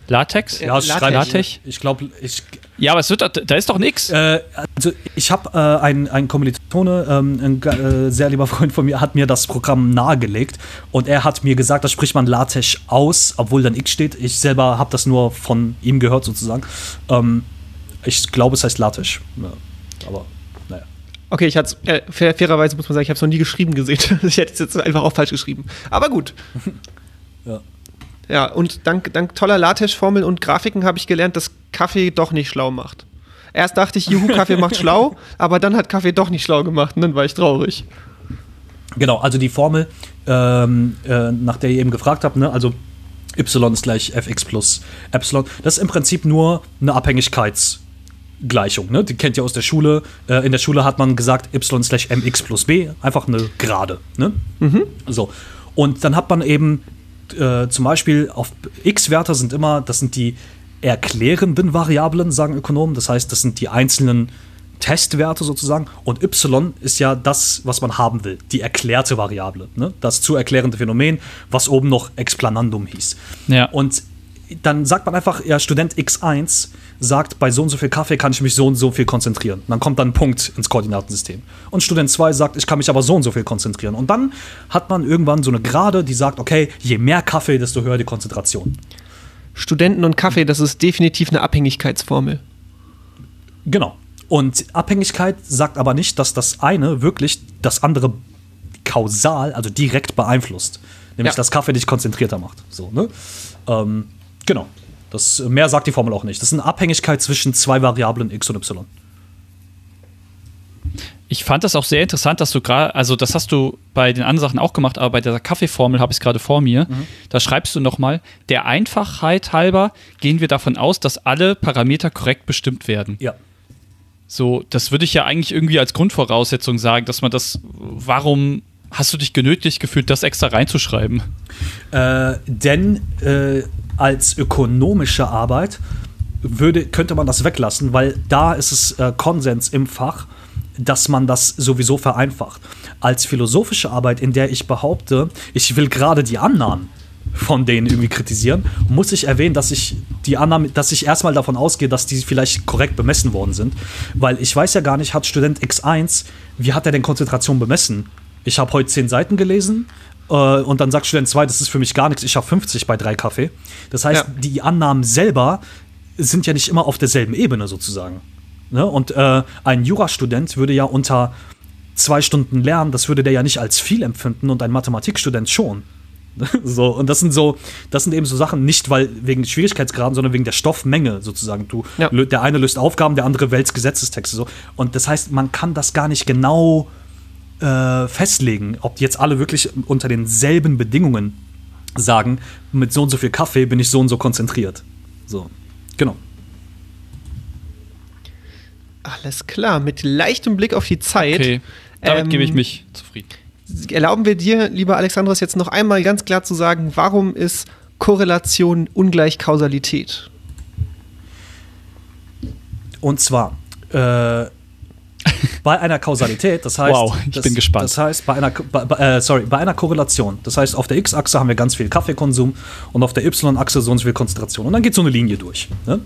Latex? Ja, Ja, LaTeX. LaTeX? Ich glaube, ich, Ja, aber es wird, da ist doch nichts. Äh, also ich habe äh, einen, einen Kommilitone, ähm, ein äh, sehr lieber Freund von mir, hat mir das Programm nahegelegt und er hat mir gesagt, da spricht man LaTeX aus, obwohl dann X steht. Ich selber habe das nur von ihm gehört sozusagen. Ähm, ich glaube, es heißt LaTeX. Ja, aber naja. Okay, ich hatte äh, fair, fairerweise muss man sagen, ich habe es noch nie geschrieben gesehen. ich hätte es jetzt einfach auch falsch geschrieben. Aber gut. Ja. Ja, und dank, dank toller LaTeX-Formeln und Grafiken habe ich gelernt, dass Kaffee doch nicht schlau macht. Erst dachte ich, juhu, Kaffee macht schlau, aber dann hat Kaffee doch nicht schlau gemacht und dann war ich traurig. Genau, also die Formel, ähm, äh, nach der ihr eben gefragt habt, ne? also y ist gleich fx plus epsilon, das ist im Prinzip nur eine Abhängigkeitsgleichung. Ne? Die kennt ihr aus der Schule. Äh, in der Schule hat man gesagt y slash mx plus b, einfach eine Gerade. Ne? So. Und dann hat man eben äh, zum Beispiel auf x-Werte sind immer, das sind die erklärenden Variablen, sagen Ökonomen. Das heißt, das sind die einzelnen Testwerte sozusagen. Und y ist ja das, was man haben will, die erklärte Variable. Ne? Das zu erklärende Phänomen, was oben noch Explanandum hieß. Ja. Und dann sagt man einfach, ja, Student X1 sagt, bei so und so viel Kaffee kann ich mich so und so viel konzentrieren. Und dann kommt dann ein Punkt ins Koordinatensystem. Und Student 2 sagt, ich kann mich aber so und so viel konzentrieren. Und dann hat man irgendwann so eine Gerade, die sagt, okay, je mehr Kaffee, desto höher die Konzentration. Studenten und Kaffee, das ist definitiv eine Abhängigkeitsformel. Genau. Und Abhängigkeit sagt aber nicht, dass das eine wirklich das andere kausal, also direkt beeinflusst. Nämlich, Ja. dass Kaffee dich konzentrierter macht. So, ne? ähm, genau. Das, mehr sagt die Formel auch nicht. Das ist eine Abhängigkeit zwischen zwei Variablen x und y. Ich fand das auch sehr interessant, dass du gerade, also das hast du bei den anderen Sachen auch gemacht, aber bei der Kaffeeformel habe ich es gerade vor mir. Da schreibst du nochmal, der Einfachheit halber gehen wir davon aus, dass alle Parameter korrekt bestimmt werden. Ja. So, das würde ich ja eigentlich irgendwie als Grundvoraussetzung sagen, dass man das, warum hast du dich genötigt gefühlt, das extra reinzuschreiben? Äh, denn äh, als ökonomische Arbeit würde, könnte man das weglassen, weil da ist es äh, Konsens im Fach, dass man das sowieso vereinfacht. Als philosophische Arbeit, in der ich behaupte, ich will gerade die Annahmen von denen irgendwie kritisieren, muss ich erwähnen, dass ich die Annahmen, dass ich erstmal davon ausgehe, dass die vielleicht korrekt bemessen worden sind. Weil ich weiß ja gar nicht, hat Student X1, wie hat er denn Konzentration bemessen? Ich habe heute 10 Seiten gelesen äh, und dann sagt Student 2, das ist für mich gar nichts, ich habe 50 bei drei Kaffee. Das heißt, Ja. die Annahmen selber sind ja nicht immer auf derselben Ebene sozusagen. Ne? Und äh, ein Jurastudent würde ja unter zwei Stunden lernen, das würde der ja nicht als viel empfinden und ein Mathematikstudent schon. So, und das sind so, das sind eben so Sachen, nicht weil wegen Schwierigkeitsgraden, sondern wegen der Stoffmenge sozusagen. Du, Ja. Der eine löst Aufgaben, der andere wälzt Gesetzestexte so. Und das heißt, man kann das gar nicht genau äh, festlegen, ob jetzt alle wirklich unter denselben Bedingungen sagen, mit so und so viel Kaffee bin ich so und so konzentriert. So, genau. Alles klar, mit leichtem Blick auf die Zeit. Okay, damit Ähm, gebe ich mich zufrieden. Erlauben wir dir, lieber Alexandros, jetzt noch einmal ganz klar zu sagen, warum ist Korrelation ungleich Kausalität? Und zwar äh, bei einer Kausalität, das heißt, Wow, ich das, bin gespannt. Das heißt, bei einer, bei, äh, sorry, bei einer Korrelation, das heißt, auf der x-Achse haben wir ganz viel Kaffeekonsum und auf der y-Achse so und so viel Konzentration. Und dann geht so eine Linie durch. Ne?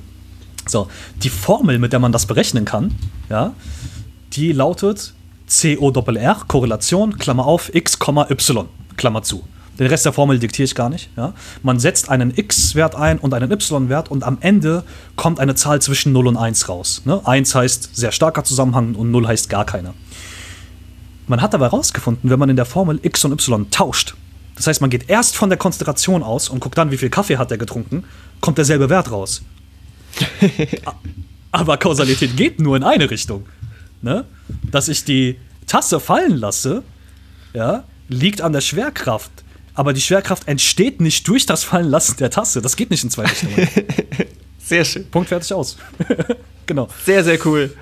So, die Formel, mit der man das berechnen kann, ja, die lautet CORR, Korrelation, Klammer auf, x, y, Klammer zu. Den Rest der Formel diktiere ich gar nicht. Ja. Man setzt einen x-Wert ein und einen y-Wert und am Ende kommt eine Zahl zwischen 0 und 1 raus. Ne? 1 heißt sehr starker Zusammenhang und 0 heißt gar keiner. Man hat aber herausgefunden, wenn man in der Formel x und y tauscht, das heißt, man geht erst von der Konzentration aus und guckt dann, wie viel Kaffee hat er getrunken, kommt derselbe Wert raus. Aber Kausalität geht nur in eine Richtung. Ne? Dass ich die Tasse fallen lasse, ja, liegt an der Schwerkraft. Aber die Schwerkraft entsteht nicht durch das Fallenlassen der Tasse. Das geht nicht in zwei Richtungen. Sehr schön. Punkt, fertig, aus. genau. Sehr, sehr cool.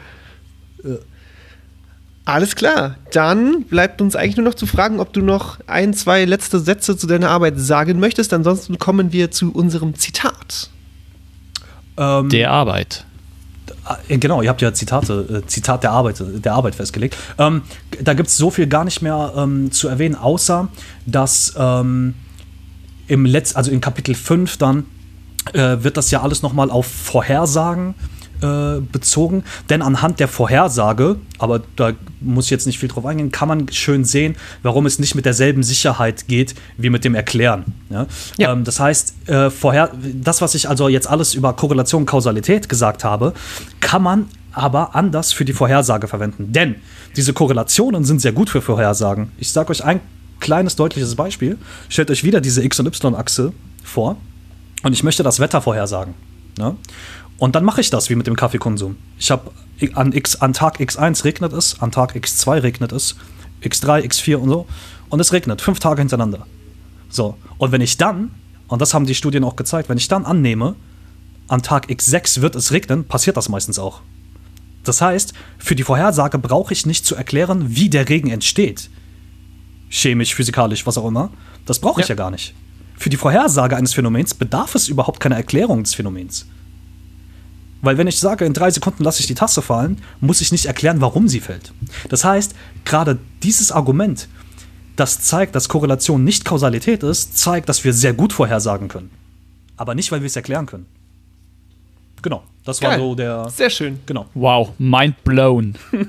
Alles klar. Dann bleibt uns eigentlich nur noch zu fragen, ob du noch ein, zwei letzte Sätze zu deiner Arbeit sagen möchtest. Ansonsten kommen wir zu unserem Zitat. Ähm, Der Arbeit. Äh, Genau, ihr habt ja Zitate, äh, Zitat der Arbeit, äh, der Arbeit festgelegt. Ähm, da gibt es so viel gar nicht mehr ähm, zu erwähnen, außer dass ähm, im Letz-, also in Kapitel 5 dann äh, wird das ja alles nochmal auf Vorhersagen äh, bezogen. Denn anhand der Vorhersage, aber da muss ich jetzt nicht viel drauf eingehen, kann man schön sehen, warum es nicht mit derselben Sicherheit geht wie mit dem Erklären. Ja? Ja. Ähm, das heißt, äh, vorher, das, was ich also jetzt alles über Korrelation und Kausalität gesagt habe, kann man aber anders für die Vorhersage verwenden. Denn diese Korrelationen sind sehr gut für Vorhersagen. Ich sage euch ein kleines, deutliches Beispiel. Stellt euch wieder diese X- und Y-Achse vor und ich möchte das Wetter vorhersagen. Ne? Und dann mache ich das wie mit dem Kaffeekonsum. Ich habe an, X, an Tag X1 regnet es, an Tag X2 regnet es, X3, X4 und so. Und es regnet fünf Tage hintereinander. So, und wenn ich dann, und das haben die Studien auch gezeigt, wenn ich dann annehme, an Tag X6 wird es regnen, passiert das meistens auch. Das heißt, für die Vorhersage brauche ich nicht zu erklären, wie der Regen entsteht. Chemisch, physikalisch, was auch immer. Das brauche ich Ja. ja gar nicht. Für die Vorhersage eines Phänomens bedarf es überhaupt keiner Erklärung des Phänomens. Weil wenn ich sage, in drei Sekunden lasse ich die Tasse fallen, muss ich nicht erklären, warum sie fällt. Das heißt, gerade dieses Argument, das zeigt, dass Korrelation nicht Kausalität ist, zeigt, dass wir sehr gut vorhersagen können. Aber nicht, weil wir es erklären können. Genau, das war Geil. so der. Sehr schön. Genau. Wow, mind blown.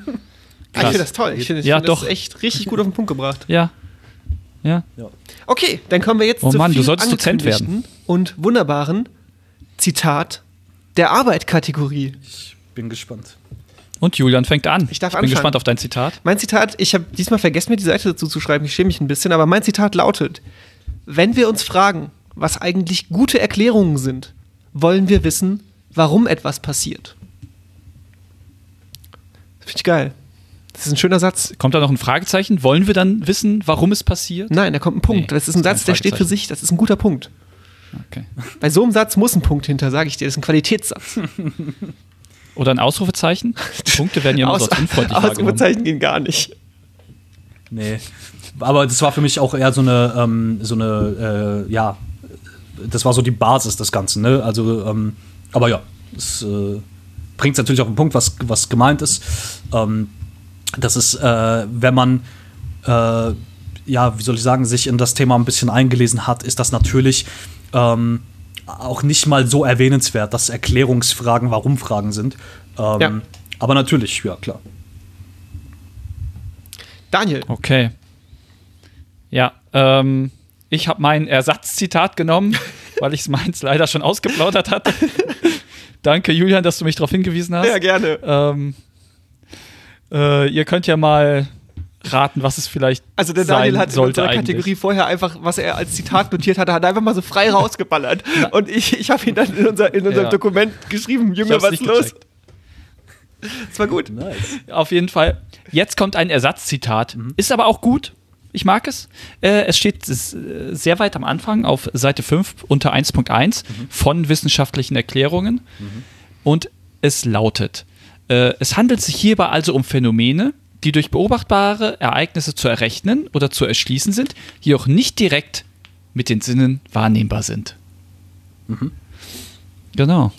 Ah, Ich finde das toll. Ich finde Ja, find das doch. echt richtig gut auf den Punkt gebracht. Ja. Ja. Okay, dann kommen wir jetzt Oh zu Mann, du viel solltest Dozent angekündigten und wunderbaren Zitat der Arbeit-Kategorie. Ich bin gespannt. Und Julian fängt an. Ich darf bin anfangen. gespannt auf dein Zitat. Mein Zitat, ich habe diesmal vergessen, mir die Seite dazu zu schreiben, ich schäme mich ein bisschen, aber mein Zitat lautet: Wenn wir uns fragen, was eigentlich gute Erklärungen sind, wollen wir wissen, warum etwas passiert. Das finde ich geil. Das ist ein schöner Satz. Kommt da noch ein Fragezeichen? Wollen wir dann wissen, warum es passiert? Nein, da kommt ein Punkt. Nee, das ist ein ist kein Satz, der steht für sich. Das ist ein guter Punkt. Okay. Bei so einem Satz muss ein Punkt hinter, sage ich dir. Das ist ein Qualitätssatz. Oder ein Ausrufezeichen? Punkte werden ja immer so als unfreundlich. Ausrufezeichen gehen gar nicht. Nee. Aber das war für mich auch eher so eine, ähm, so eine, äh, ja, das war so die Basis des Ganzen, ne? Also, ähm, aber ja, es äh, bringt natürlich auf den Punkt, was, was gemeint ist. Ähm, das ist, äh, wenn man, äh, ja, wie soll ich sagen, sich in das Thema ein bisschen eingelesen hat, ist das natürlich ähm, auch nicht mal so erwähnenswert, dass Erklärungsfragen Warum-Fragen sind. Ähm, Ja. Aber natürlich, ja, klar. Daniel, Okay. Ja, ähm, ich habe mein Ersatzzitat genommen, weil ich es meins leider schon ausgeplaudert hatte. Danke, Julian, dass du mich darauf hingewiesen hast. ja gerne. Ähm, äh, ihr könnt ja mal raten, was es vielleicht Also der Daniel hat in unserer eigentlich. Kategorie vorher einfach, was er als Zitat notiert hatte, hat er einfach mal so frei rausgeballert. Und ich, ich habe ihn dann in, unser, in unserem Ja. Dokument geschrieben, Junge, was ist los? gecheckt. Das war gut. Nice. Auf jeden Fall. Jetzt kommt ein Ersatzzitat. Mhm. Ist aber auch gut. Ich mag es. Äh, es steht äh, sehr weit am Anfang auf Seite 5 unter 1.1 Mhm. von wissenschaftlichen Erklärungen. Und es lautet: äh, Es handelt sich hierbei also um Phänomene, die durch beobachtbare Ereignisse zu errechnen oder zu erschließen sind, jedoch nicht direkt mit den Sinnen wahrnehmbar sind. Mhm. Genau.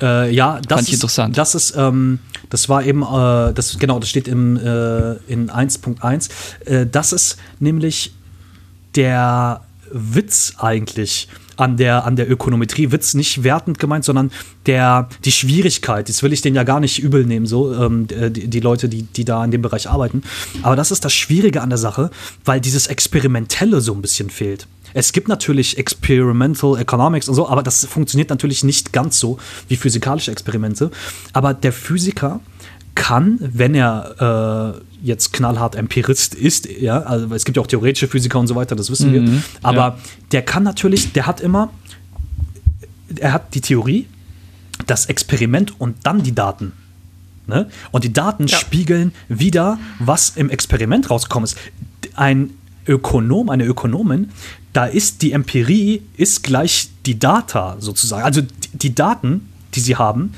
Äh, ja, das Fand ist ich interessant. Das ist, ähm, das war eben, äh, das genau, das steht im äh, in 1.1. Äh, das ist nämlich der Witz eigentlich an der, an der Ökonometrie. Witz nicht wertend gemeint, sondern der, die Schwierigkeit. Das will ich denen ja gar nicht übel nehmen, so, ähm, die, die Leute, die, die da in dem Bereich arbeiten. Aber das ist das Schwierige an der Sache, weil dieses Experimentelle so ein bisschen fehlt. Es gibt natürlich Experimental Economics und so, aber das funktioniert natürlich nicht ganz so wie physikalische Experimente. Aber der Physiker kann, wenn er äh, jetzt knallhart Empirist ist, ja, also es gibt ja auch theoretische Physiker und so weiter, das wissen wir, aber ja. der kann natürlich, der hat immer, er hat die Theorie, das Experiment und dann die Daten. Ne? Und die Daten Ja. spiegeln wieder, was im Experiment rausgekommen ist. Ein Ökonom, eine Ökonomin, da ist die Empirie ist gleich die Data sozusagen. Also die, die Daten, die sie haben,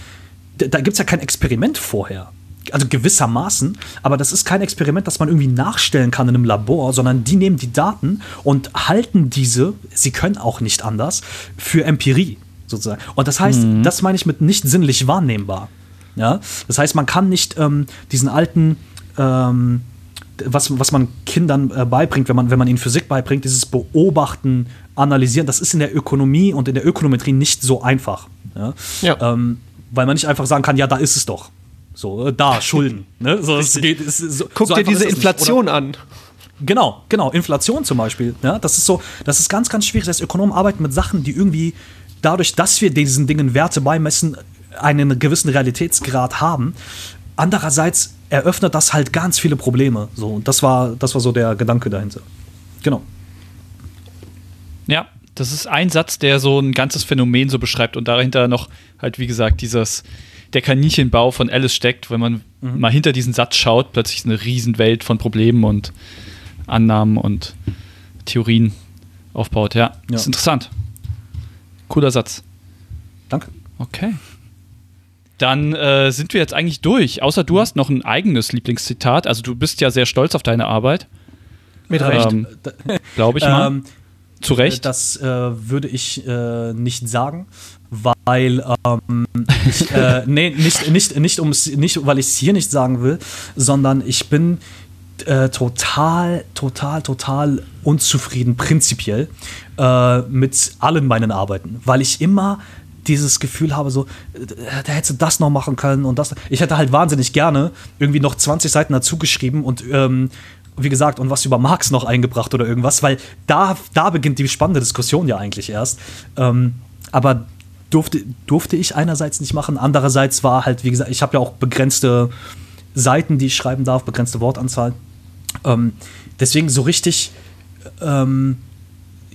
da, da gibt es ja kein Experiment vorher. Also gewissermaßen, aber das ist kein Experiment, das man irgendwie nachstellen kann in einem Labor, sondern die nehmen die Daten und halten diese, sie können auch nicht anders, für Empirie sozusagen. Und das heißt, das meine ich mit nicht sinnlich wahrnehmbar. Ja? Das heißt, man kann nicht ähm, diesen alten, ähm, was, was man Kindern äh, beibringt, wenn man, wenn man ihnen Physik beibringt, dieses Beobachten, Analysieren, das ist in der Ökonomie und in der Ökonometrie nicht so einfach. Ja? Ja. Ähm, weil man nicht einfach sagen kann, ja, da ist es doch. So, äh, da, Schulden. Ne? So, es geht, es, so, Guck so dir diese nicht. Inflation an. Genau, genau. Inflation zum Beispiel. Ja, das ist so, das ist ganz, ganz schwierig. Das heißt, Ökonomen arbeiten mit Sachen, die irgendwie dadurch, dass wir diesen Dingen Werte beimessen, einen gewissen Realitätsgrad haben. Andererseits eröffnet das halt ganz viele Probleme. So, und das war, das war so der Gedanke dahinter. Genau. Ja, das ist ein Satz, der so ein ganzes Phänomen so beschreibt und dahinter noch halt, wie gesagt, dieses, der Kaninchenbau von Alice steckt, wenn man mal hinter diesen Satz schaut, plötzlich ist eine Riesenwelt von Problemen und Annahmen und Theorien aufbaut. Ja, Ja. ist interessant. Cooler Satz. Danke. Okay. Dann äh, sind wir jetzt eigentlich durch. Außer du hast noch ein eigenes Lieblingszitat. Also du bist ja sehr stolz auf deine Arbeit. Mit Recht. Ähm, Glaube ich mal. Ähm, Zu Recht. Das äh, würde ich äh, nicht sagen, weil ähm, ich, äh, nee, nicht, nicht, nicht, ums, nicht weil ich es hier nicht sagen will, sondern ich bin äh, total, total, total unzufrieden prinzipiell äh, mit allen meinen Arbeiten, weil ich immer dieses Gefühl habe, so, äh, da hättest du das noch machen können und das. Ich hätte halt wahnsinnig gerne irgendwie noch 20 Seiten dazu geschrieben und ähm, wie gesagt, und was über Marx noch eingebracht oder irgendwas, weil da, da beginnt die spannende Diskussion ja eigentlich erst. Ähm, aber durfte, durfte ich einerseits nicht machen, andererseits war halt, wie gesagt, ich habe ja auch begrenzte Seiten, die ich schreiben darf, begrenzte Wortanzahl. Ähm, deswegen so richtig, ähm,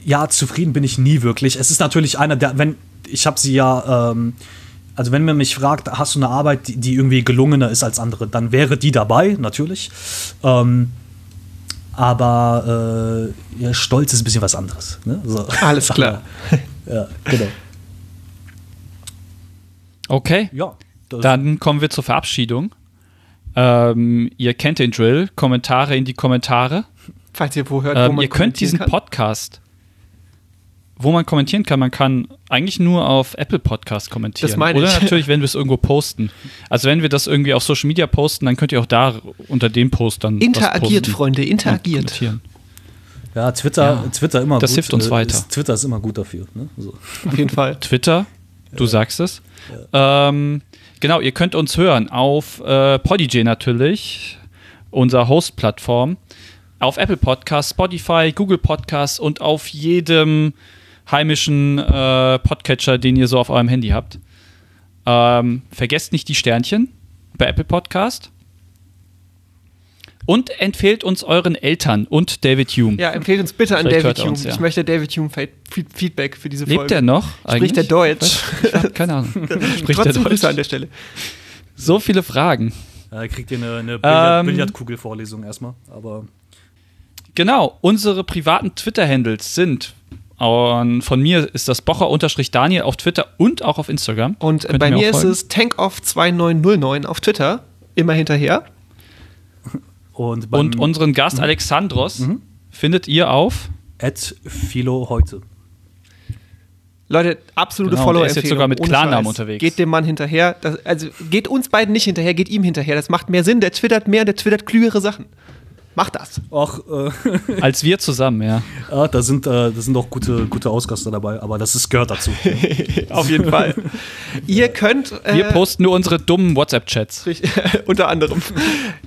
ja, zufrieden bin ich nie wirklich. Es ist natürlich einer der, wenn, ich habe sie ja, ähm, also wenn man mich fragt, hast du eine Arbeit, die, die, irgendwie gelungener ist als andere, dann wäre die dabei, natürlich. Ähm, aber äh, ja, Stolz ist ein bisschen was anderes. Ne? So. Alles klar. ja, genau. Okay. Ja. Dann kommen wir zur Verabschiedung. Ähm, ihr kennt den Drill. Kommentare in die Kommentare. Falls ihr wo hört, ähm, wo man Ihr könnt diesen kann. Podcast, wo man kommentieren kann, man kann eigentlich nur auf Apple Podcast kommentieren. Das meine Oder ich. natürlich, wenn wir es irgendwo posten. Also wenn wir das irgendwie auf Social Media posten, dann könnt ihr auch da unter dem Post dann Interagiert, Freunde, und interagiert. kommentieren. Ja, Twitter, Ja. Twitter immer Das gut. hilft uns äh, weiter. Ist, Twitter ist immer gut dafür. Ne? So. Auf jeden Fall. Twitter, du sagst es. Ähm, genau, ihr könnt uns hören auf äh, Podigy natürlich, unserer Host-Plattform, auf Apple Podcasts, Spotify, Google Podcasts und auf jedem heimischen äh, Podcatcher, den ihr so auf eurem Handy habt. Ähm, vergesst nicht die Sternchen bei Apple Podcast. Und empfehlt uns euren Eltern und David Hume. Ja, empfehlt uns bitte an Vielleicht David er Hume. uns, ja. Ich möchte David Hume Fe- Fe- Feedback für diese Lebt Folge. er noch? Spricht er? Deutsch? Ich hab keine Ahnung. Spricht er Trotzdem Deutsch? Grüße an der Stelle. So viele Fragen. Äh, kriegt ihr eine, eine Billard, Ähm, Billardkugelvorlesung erstmal. Aber Genau, unsere privaten Twitter-Handles sind von mir ist das Bocher-Daniel auf Twitter und auch auf Instagram. Und Könnt bei mir mir ist es tankoff2909 auf Twitter. Immer hinterher. Und Und unseren Gast Mhm. Alexandros findet ihr auf. Ed Philo heute. Leute, absolute Genau, follow der ist jetzt sogar mit Klarnamen unterwegs. Geht dem Mann hinterher. Das, also geht uns beiden nicht hinterher, geht ihm hinterher. Das macht mehr Sinn. Der twittert mehr, der twittert klügere Sachen. Macht das. Ach, äh, Als wir zusammen, ja. ah, da sind, äh, da sind auch gute, gute Ausgaster dabei, aber das ist, gehört dazu. Auf jeden Fall. Ihr könnt. Äh, Wir posten nur unsere dummen WhatsApp-Chats. Unter anderem.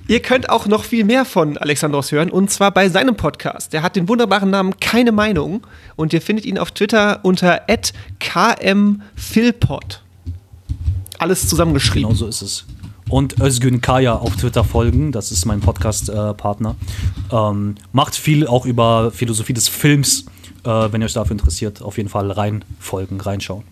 Ihr könnt auch noch viel mehr von Alexandros hören und zwar bei seinem Podcast. Der hat den wunderbaren Namen Keine Meinung und ihr findet ihn auf Twitter unter kmphilpod. Alles zusammengeschrieben. Genau so ist es. Und Özgün Kaya auf Twitter folgen, das ist mein Podcast-Partner. ähm, macht viel auch über Philosophie des Films. Äh, wenn ihr euch dafür interessiert, auf jeden Fall reinfolgen, reinschauen.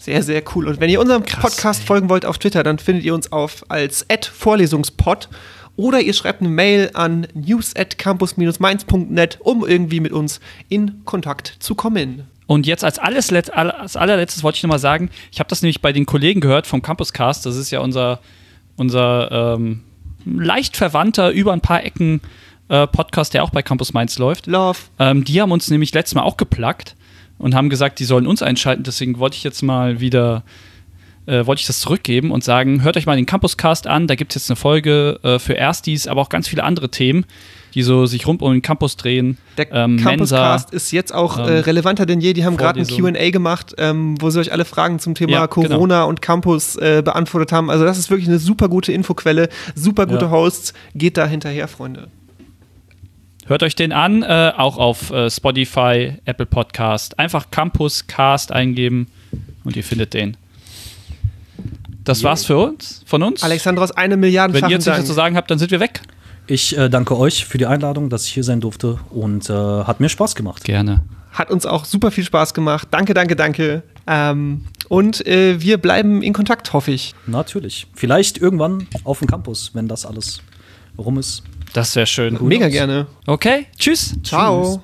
Sehr, sehr cool. Und wenn ihr unserem Podcast folgen wollt auf Twitter, dann findet ihr uns auf als Vorlesungspod oder ihr schreibt eine Mail an news at campus-mainz.net, um irgendwie mit uns in Kontakt zu kommen. Und jetzt als, alles, als allerletztes wollte ich nochmal sagen, ich habe das nämlich bei den Kollegen gehört vom Campuscast, das ist ja unser, unser ähm, leicht verwandter, über ein paar Ecken äh, Podcast, der auch bei Campus Mainz läuft. Love. Ähm, die haben uns nämlich letztes Mal auch geplagt und haben gesagt, die sollen uns einschalten. Deswegen wollte ich jetzt mal wieder, äh, wollte ich das zurückgeben und sagen, hört euch mal den Campuscast an. Da gibt es jetzt eine Folge äh, für Erstis, aber auch ganz viele andere Themen, die so sich rund um den Campus drehen. Der Ähm, Campuscast ist jetzt auch äh, ähm, relevanter denn je. Die haben gerade ein. QA gemacht, ähm, wo sie euch alle Fragen zum Thema Ja, genau. Corona und Campus äh, beantwortet haben. Also, das ist wirklich eine super gute Infoquelle, super gute Ja. Hosts. Geht da hinterher, Freunde. Hört euch den an, äh, auch auf äh, Spotify, Apple Podcast. Einfach Campuscast eingeben und ihr findet den. Das war's für uns, von uns. Alexandros, eine Milliarde Wenn ihr jetzt nichts zu sagen habt, dann sind wir weg. Ich äh, danke euch für die Einladung, dass ich hier sein durfte und äh, hat mir Spaß gemacht. Gerne. Hat uns auch super viel Spaß gemacht. Danke, danke, danke. Ähm, und äh, wir bleiben in Kontakt, hoffe ich. Natürlich. Vielleicht irgendwann auf dem Campus, wenn das alles rum ist. Das wäre schön. Mega gerne. Okay, tschüss. Ciao.